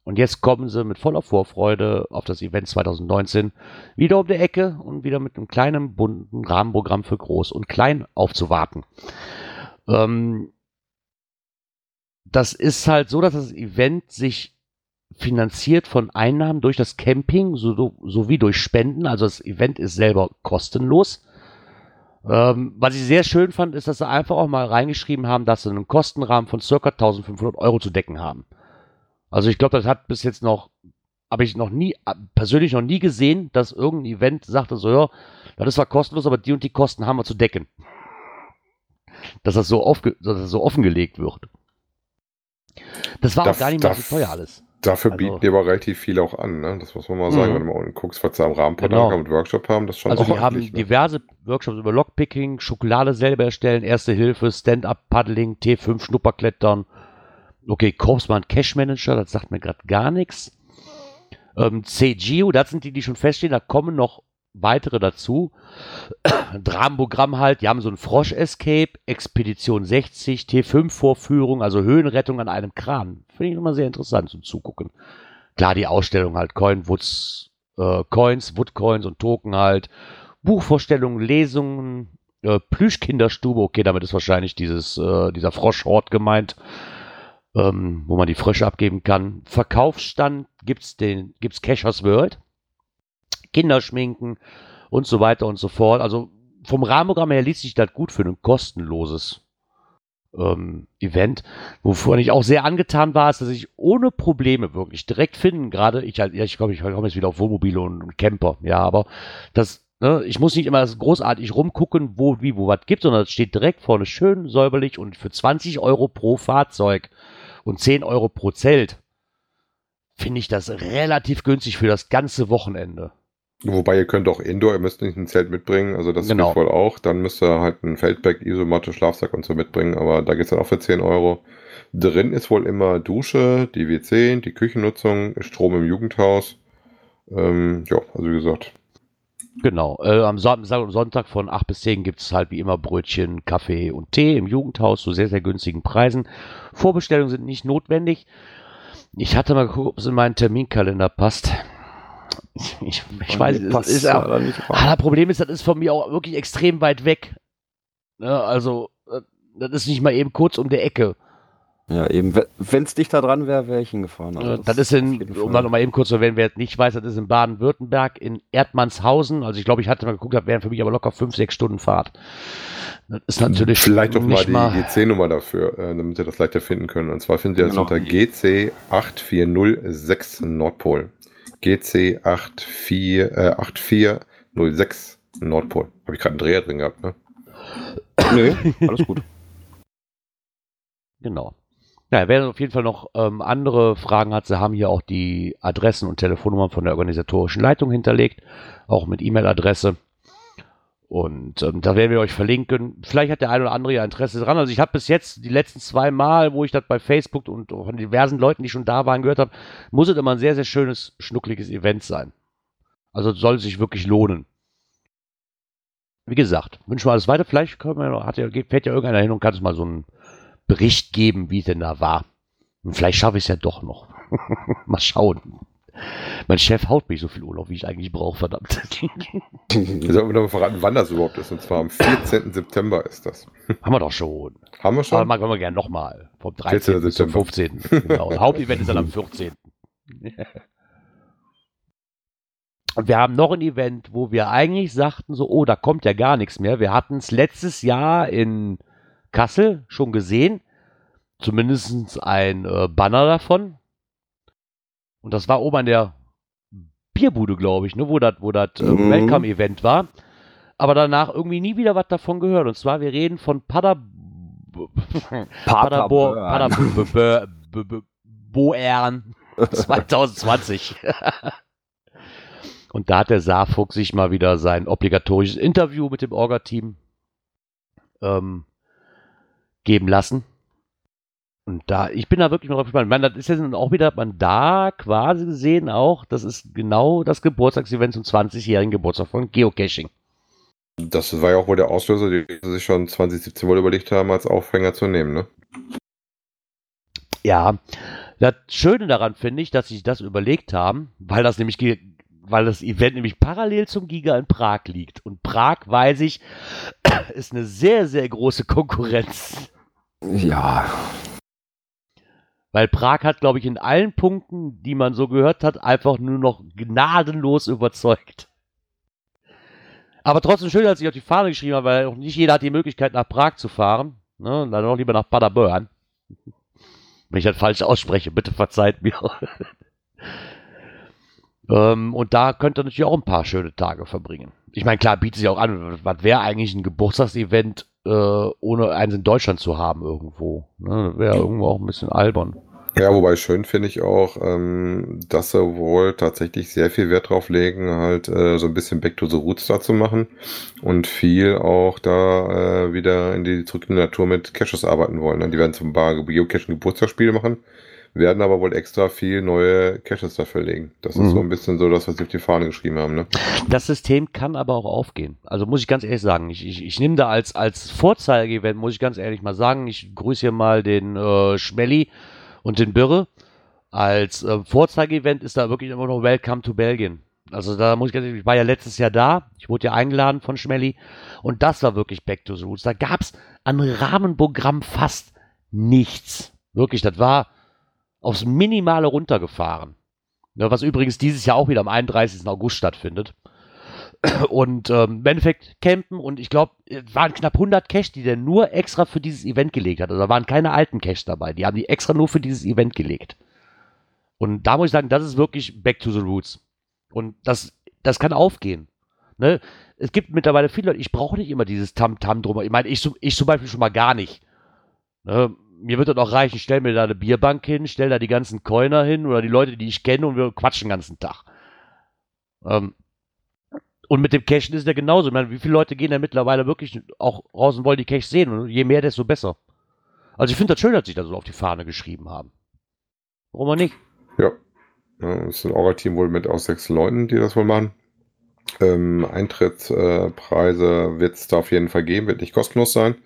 Und jetzt kommen sie mit voller Vorfreude auf das Event 2019 wieder um die Ecke und wieder mit einem kleinen, bunten Rahmenprogramm für Groß und Klein aufzuwarten. Ähm, das ist halt so, dass das Event sich finanziert von Einnahmen durch das Camping so, sowie durch Spenden. Also das Event ist selber kostenlos. Ähm, was ich sehr schön fand, ist, dass sie einfach auch mal reingeschrieben haben, dass sie einen Kostenrahmen von circa 1500 Euro zu decken haben. Also ich glaube, das hat bis jetzt noch, habe ich noch nie, äh, persönlich noch nie gesehen, dass irgendein Event sagte so, ja, das ist zwar kostenlos, aber die und die Kosten haben wir zu decken. Dass das so, aufge, dass das so offengelegt wird. Das war Darf- auch gar nicht mal darf- so teuer alles. Dafür Also- bieten die aber relativ viel auch an, ne? Das muss man mal sagen, Mhm. wenn du mal unten guckst, was sie am Rahmenprogramm Genau. und Workshop haben, das schon Also die haben ne? diverse Workshops über Lockpicking, Schokolade selber erstellen, Erste Hilfe, Stand-Up-Paddling, T5 Schnupperklettern. Okay, Corpsman Cash Manager, das sagt mir gerade gar nichts. Ähm, CGO, das sind die, die schon feststehen, da kommen noch weitere dazu. Dramenprogramm halt, die haben so ein Frosch-Escape, Expedition 60, T5-Vorführung, also Höhenrettung an einem Kran. Finde ich immer sehr interessant zum Zugucken. Klar, die Ausstellung halt, Coin, Woods, äh, Coins, Woodcoins und Token halt. Buchvorstellungen, Lesungen, äh, Plüschkinderstube, okay, damit ist wahrscheinlich dieses, äh, dieser Froschhort gemeint, ähm, wo man die Frösche abgeben kann. Verkaufsstand gibt's den, gibt's Cashers World, Kinderschminken und so weiter und so fort. Also vom Rahmenprogramm her liest sich das gut für ein kostenloses ähm, Event. Wovon ich auch sehr angetan war, ist, dass ich ohne Probleme wirklich direkt finden, gerade ich halt, ja, ich glaube, ich komme jetzt wieder auf Wohnmobile und, und Camper, ja, aber das, ne, ich muss nicht immer großartig rumgucken, wo, wie, wo was gibt, sondern es steht direkt vorne schön säuberlich und für 20 Euro pro Fahrzeug und 10 Euro pro Zelt finde ich das relativ günstig für das ganze Wochenende. Wobei ihr könnt auch Indoor, ihr müsst nicht ein Zelt mitbringen, also das Genau. geht voll auch. Dann müsst ihr halt ein Feldbag, Isomatte, Schlafsack und so mitbringen, aber da geht's dann auch für 10 Euro. Drin ist wohl immer Dusche, die WC, die Küchennutzung, Strom im Jugendhaus. Ähm, ja, also wie gesagt, Genau. Äh, am Sonntag von 8 bis 10 gibt es halt wie immer Brötchen, Kaffee und Tee im Jugendhaus zu sehr, sehr günstigen Preisen. Vorbestellungen sind nicht notwendig. Ich hatte mal geguckt, ob es in meinen Terminkalender passt. Ich, ich, weiß, es ist nicht ah, das Problem ist, das ist von mir auch wirklich extrem weit weg. Ne, also, äh, das ist nicht mal eben kurz um die Ecke. Ja, eben, wenn es dichter dran wäre, wäre ich hingefahren. Also Äh, das ist in, um dann nochmal eben kurz zu erwähnen, wer jetzt nicht weiß, das ist in Baden-Württemberg, in Erdmannshausen. Also ich glaube, ich hatte mal geguckt, das wären für mich aber locker fünf, sechs Stunden Fahrt. Das ist natürlich vielleicht doch mal die GC-Nummer dafür, äh, damit ihr das leichter finden könnt. Und zwar findet ihr das Genau. unter GC8406 Nordpol. GC84, äh, 8406 Nordpol. Habe ich gerade einen Dreher drin gehabt, ne? *coughs* Nö, alles gut. Genau. Ja, wer auf jeden Fall noch ähm, andere Fragen hat, sie haben hier auch die Adressen und Telefonnummern von der organisatorischen Leitung hinterlegt, auch mit E-Mail-Adresse. Und ähm, da werden wir euch verlinken. Vielleicht hat der eine oder andere ja Interesse dran. Also ich habe bis jetzt die letzten zwei Mal, wo ich das bei Facebook und von diversen Leuten, die schon da waren, gehört habe, muss es immer ein sehr, sehr schönes, schnuckliges Event sein. Also es soll sich wirklich lohnen. Wie gesagt, wünschen wir alles weiter. Vielleicht können wir, hat ja, fährt ja irgendeiner hin und kann uns mal so einen Bericht geben, wie es denn da war. Und vielleicht schaffe ich es ja doch noch. *laughs* mal schauen. Mein Chef haut mich so viel Urlaub, wie ich eigentlich brauche, verdammt. *laughs* Wir sollten noch mal verraten, wann das überhaupt ist. Und zwar am 14. September ist das. Haben wir doch schon. Haben wir Aber schon? machen wir gerne nochmal. Vom 14. 13. bis zum September. 15. Genau. Das Hauptevent ist dann am 14. Und wir haben noch ein Event, wo wir eigentlich sagten, so, oh, da kommt ja gar nichts mehr. Wir hatten es letztes Jahr in Kassel schon gesehen. Zumindest ein äh, Banner davon. Und das war oben an der Bierbude, glaube ich, ne, wo das wo äh, Mhm. Welcome-Event war. Aber danach irgendwie nie wieder was davon gehört. Und zwar, wir reden von Pader Paderborn, Paderborn. Paderborn 2020. *laughs* Und da hat der Saarfuchs sich mal wieder sein obligatorisches Interview mit dem Orga-Team ähm, geben lassen. Und da, ich bin da wirklich mal drauf gespannt. Ich meine, das ist ja nun auch wieder, hat man da quasi gesehen auch, das ist genau das Geburtstagsevent zum 20-jährigen Geburtstag von Geocaching. Das war ja auch wohl der Auslöser, die sich schon 2017 wohl überlegt haben, als Aufhänger zu nehmen, ne? Ja, das Schöne daran finde ich, dass sie sich das überlegt haben, weil das nämlich, ge- weil das Event nämlich parallel zum Giga in Prag liegt. Und Prag, weiß ich, *coughs* ist eine sehr, sehr große Konkurrenz. Ja, Weil Prag hat, glaube ich, in allen Punkten, die man so gehört hat, einfach nur noch gnadenlos überzeugt. Aber trotzdem schön, dass ich auf die Fahne geschrieben habe, weil auch nicht jeder hat die Möglichkeit, nach Prag zu fahren. Ne? Dann auch lieber nach Paderborn. Wenn ich das falsch ausspreche, bitte verzeiht mir. *laughs* ähm, und da könnt ihr natürlich auch ein paar schöne Tage verbringen. Ich meine, klar, bietet sich auch an, was wäre eigentlich ein Geburtstagsevent, äh, ohne eins in Deutschland zu haben irgendwo. Ne? Wäre irgendwo auch ein bisschen albern. Ja, wobei schön finde ich auch, ähm, dass sie wohl tatsächlich sehr viel Wert drauf legen, halt äh, so ein bisschen Back to the Roots da zu machen und viel auch da äh, wieder in die zurück in die Natur mit Caches arbeiten wollen. Ne? Die werden zum Geocaching Geburtstagsspiele machen, werden aber wohl extra viel neue Caches dafür legen. Das ist Mhm. so ein bisschen so das, was sie auf die Fahne geschrieben haben. Ne? Das System kann aber auch aufgehen. Also muss ich ganz ehrlich sagen, ich, ich, ich nehme da als, als Vorzeige-Event, muss ich ganz ehrlich mal sagen, ich grüße hier mal den äh, Schmelly und den Birre. Als äh, Vorzeige-Event ist da wirklich immer noch Welcome to Belgien. Also da muss ich ganz ehrlich, ich war ja letztes Jahr da, ich wurde ja eingeladen von Schmelly und das war wirklich Back to the Roots. Da gab es an Rahmenprogramm fast nichts. Wirklich, das war aufs Minimale runtergefahren. Ja, was übrigens dieses Jahr auch wieder am 31. August stattfindet. Und ähm, im Endeffekt campen und ich glaube, es waren knapp 100 Cash, die der nur extra für dieses Event gelegt hat. Also da waren keine alten Cash dabei. Die haben die extra nur für dieses Event gelegt. Und da muss ich sagen, das ist wirklich back to the roots. Und das, das kann aufgehen. Ne? Es gibt mittlerweile viele Leute, ich brauche nicht immer dieses Tam-Tam drum. Ich meine, ich, ich zum Beispiel schon mal gar nicht. Ne? Mir wird das auch reichen, ich stelle mir da eine Bierbank hin, stelle da die ganzen Coiner hin oder die Leute, die ich kenne und wir quatschen den ganzen Tag. Ähm, und mit dem Cashen ist es ja genauso. Ich meine, wie viele Leute gehen da mittlerweile wirklich auch raus und wollen die Cash sehen? Und je mehr, desto besser. Also ich finde das schön, dass sie da so auf die Fahne geschrieben haben. Warum auch nicht? Ja. Das ist ein Orga-Team wohl mit aus sechs Leuten, die das wohl machen. Ähm, Eintrittspreise wird es da auf jeden Fall geben, wird nicht kostenlos sein.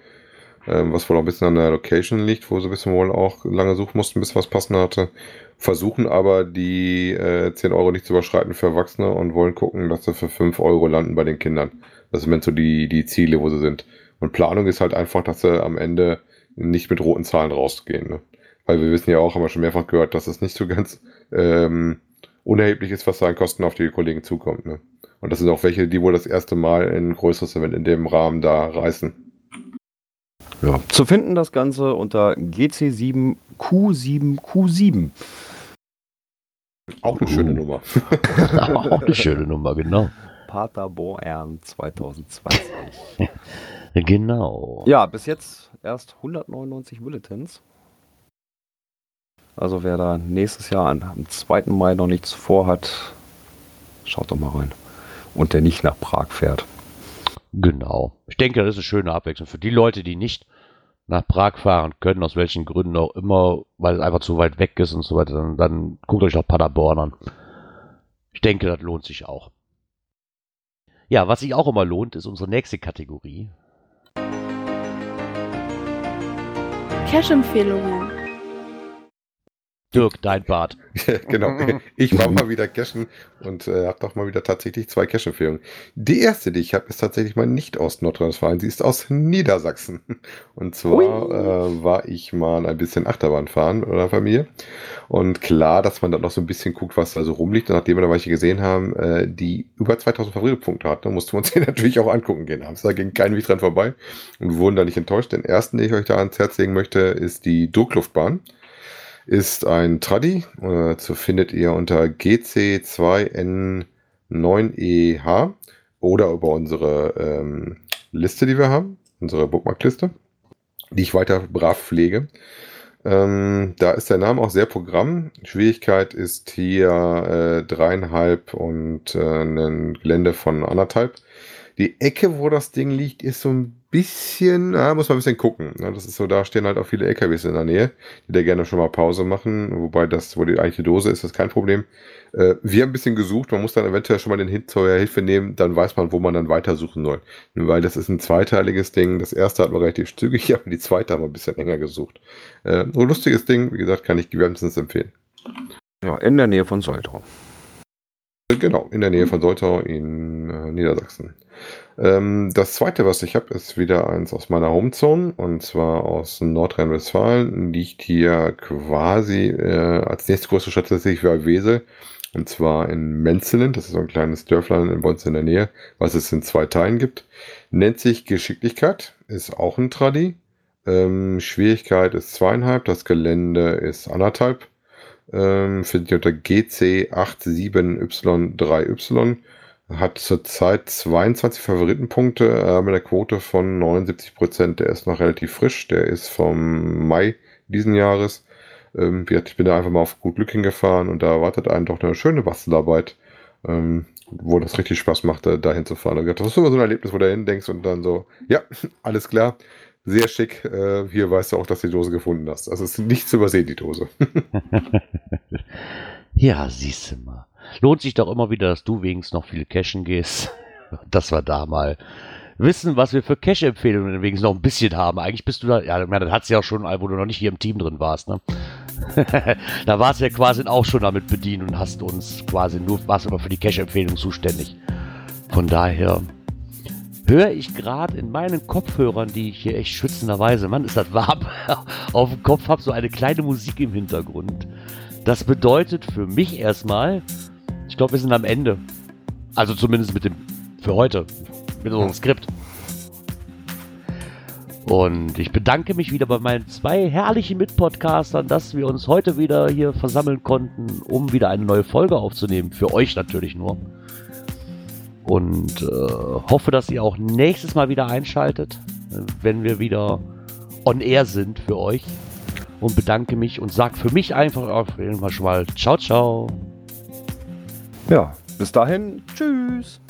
Ähm, was wohl auch ein bisschen an der Location liegt, wo sie ein bisschen wohl auch lange suchen mussten, bis was passend hatte. Versuchen aber die äh, 10 Euro nicht zu überschreiten für Erwachsene und wollen gucken, dass sie für 5 Euro landen bei den Kindern. Das sind so die, die Ziele, wo sie sind. Und Planung ist halt einfach, dass sie am Ende nicht mit roten Zahlen rausgehen. Ne? Weil wir wissen ja auch, haben wir schon mehrfach gehört, dass es nicht so ganz ähm, unerheblich ist, was da an Kosten auf die Kollegen zukommt. Ne? Und das sind auch welche, die wohl das erste Mal ein größeres Event in dem Rahmen da reißen. Ja. Zu finden das Ganze unter GC7Q7Q7. Auch eine schöne Uh. Nummer. *laughs* auch eine schöne Nummer, genau. Paderborn 2020. *laughs* Genau. Ja, bis jetzt erst 199 Bulletins. Also wer da nächstes Jahr am 2. Mai noch nichts vorhat, schaut doch mal rein. Und der nicht nach Prag fährt. Genau. Ich denke, das ist eine schöne Abwechslung. Für die Leute, die nicht nach Prag fahren können, aus welchen Gründen auch immer, weil es einfach zu weit weg ist und so weiter, dann, dann guckt euch auch Paderborn an. Ich denke, das lohnt sich auch. Ja, was sich auch immer lohnt, ist unsere nächste Kategorie. Cash-Empfehlungen. Dirk, dein Bart. *laughs* genau. Ich war mal wieder cashen und äh, habe doch mal wieder tatsächlich zwei Cash-Empfehlungen. Die erste, die ich habe, ist tatsächlich mal nicht aus Nordrhein-Westfalen, sie ist aus Niedersachsen. *laughs* Und zwar äh, war ich mal ein bisschen Achterbahn fahren mit meiner Familie. Und klar, dass man dann noch so ein bisschen guckt, was da so rumliegt. Und nachdem wir da welche gesehen haben, äh, die über 2000 Favoritenpunkte hatten, mussten wir uns den *laughs* natürlich auch angucken gehen. Abends, Da ging kein Weg dran vorbei und wir wurden da nicht enttäuscht. Den ersten, den ich euch da ans Herz legen möchte, ist die Druckluftbahn ist ein Traddy. Äh, zu findet ihr unter GC2N9EH oder über unsere ähm, Liste, die wir haben, unsere Bookmark-Liste, die ich weiter brav pflege. Ähm, da ist der Name auch sehr Programm. Schwierigkeit ist hier äh, dreieinhalb und äh, ein Gelände von anderthalb. Die Ecke, wo das Ding liegt, ist so ein bisschen, ja, muss man ein bisschen gucken. Ne? Das ist so, da stehen halt auch viele LKWs in der Nähe, die da gerne schon mal Pause machen. Wobei das, wo die eigentliche Dose ist, ist kein Problem. Äh, wir haben ein bisschen gesucht, man muss dann eventuell schon mal den Hit zur Hilfe nehmen, dann weiß man, wo man dann weitersuchen soll. Weil das ist ein zweiteiliges Ding. Das erste hat man relativ zügig, *laughs* aber die zweite haben wir ein bisschen länger gesucht. Äh, so ein lustiges Ding, wie gesagt, kann ich wärmstens empfehlen. Ja, in der Nähe von Soltau. Genau, in der Nähe von Soltau in äh, Niedersachsen. Ähm, das zweite, was ich habe, ist wieder eins aus meiner Homezone und zwar aus Nordrhein-Westfalen. Liegt hier quasi äh, als nächstgrößte Stadt tatsächlich für Wesel Und zwar in Menzelen, das ist so ein kleines Dörflein bei uns in der Nähe, was es in zwei Teilen gibt. Nennt sich Geschicklichkeit, ist auch ein Tradi. Ähm, Schwierigkeit ist zweieinhalb, das Gelände ist anderthalb. Ähm, findet ihr unter GC87Y3Y. Hat zurzeit 22 Favoritenpunkte äh, mit einer Quote von 79 Prozent. Der ist noch relativ frisch. Der ist vom Mai diesen Jahres. Ähm, ich bin da einfach mal auf gut Glück hingefahren und da wartet einen doch eine schöne Bastelarbeit, ähm, wo das richtig Spaß macht, da hinzufahren. Das ist immer so ein Erlebnis, wo du hin denkst und dann so, ja, *laughs* alles klar, sehr schick. Äh, hier weißt du auch, dass du die Dose gefunden hast. Also es ist nicht zu übersehen, die Dose. *laughs* ja, siehst du mal. Lohnt sich doch immer wieder, dass du wenigstens noch viel cashen gehst. *laughs* dass wir da mal wissen, was wir für Cash-Empfehlungen wenigstens noch ein bisschen haben. Eigentlich bist du da, ja, das hat es ja auch schon, wo du noch nicht hier im Team drin warst, ne? *laughs* da warst du ja quasi auch schon damit bedient und hast uns quasi nur, warst immer für die Cash-Empfehlung zuständig. Von daher höre ich gerade in meinen Kopfhörern, die ich hier echt schützenderweise, Mann, ist das warm, *laughs* auf dem Kopf habe, so eine kleine Musik im Hintergrund. Das bedeutet für mich erstmal, ich glaube, wir sind am Ende. Also zumindest mit dem, für heute, mit unserem Skript. Und ich bedanke mich wieder bei meinen zwei herrlichen Mitpodcastern, dass wir uns heute wieder hier versammeln konnten, um wieder eine neue Folge aufzunehmen. Für euch natürlich nur. Und äh, hoffe, dass ihr auch nächstes Mal wieder einschaltet, wenn wir wieder on air sind für euch. Und bedanke mich und sage für mich einfach auf jeden Fall schon mal ciao, ciao. Ja, bis dahin, tschüss.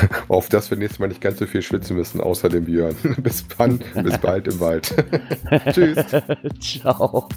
*laughs* Auf dass wir nächstes Mal nicht ganz so viel schwitzen müssen, außer dem Björn. *laughs* bis dann, bis bald im Wald. *laughs* Tschüss. Ciao.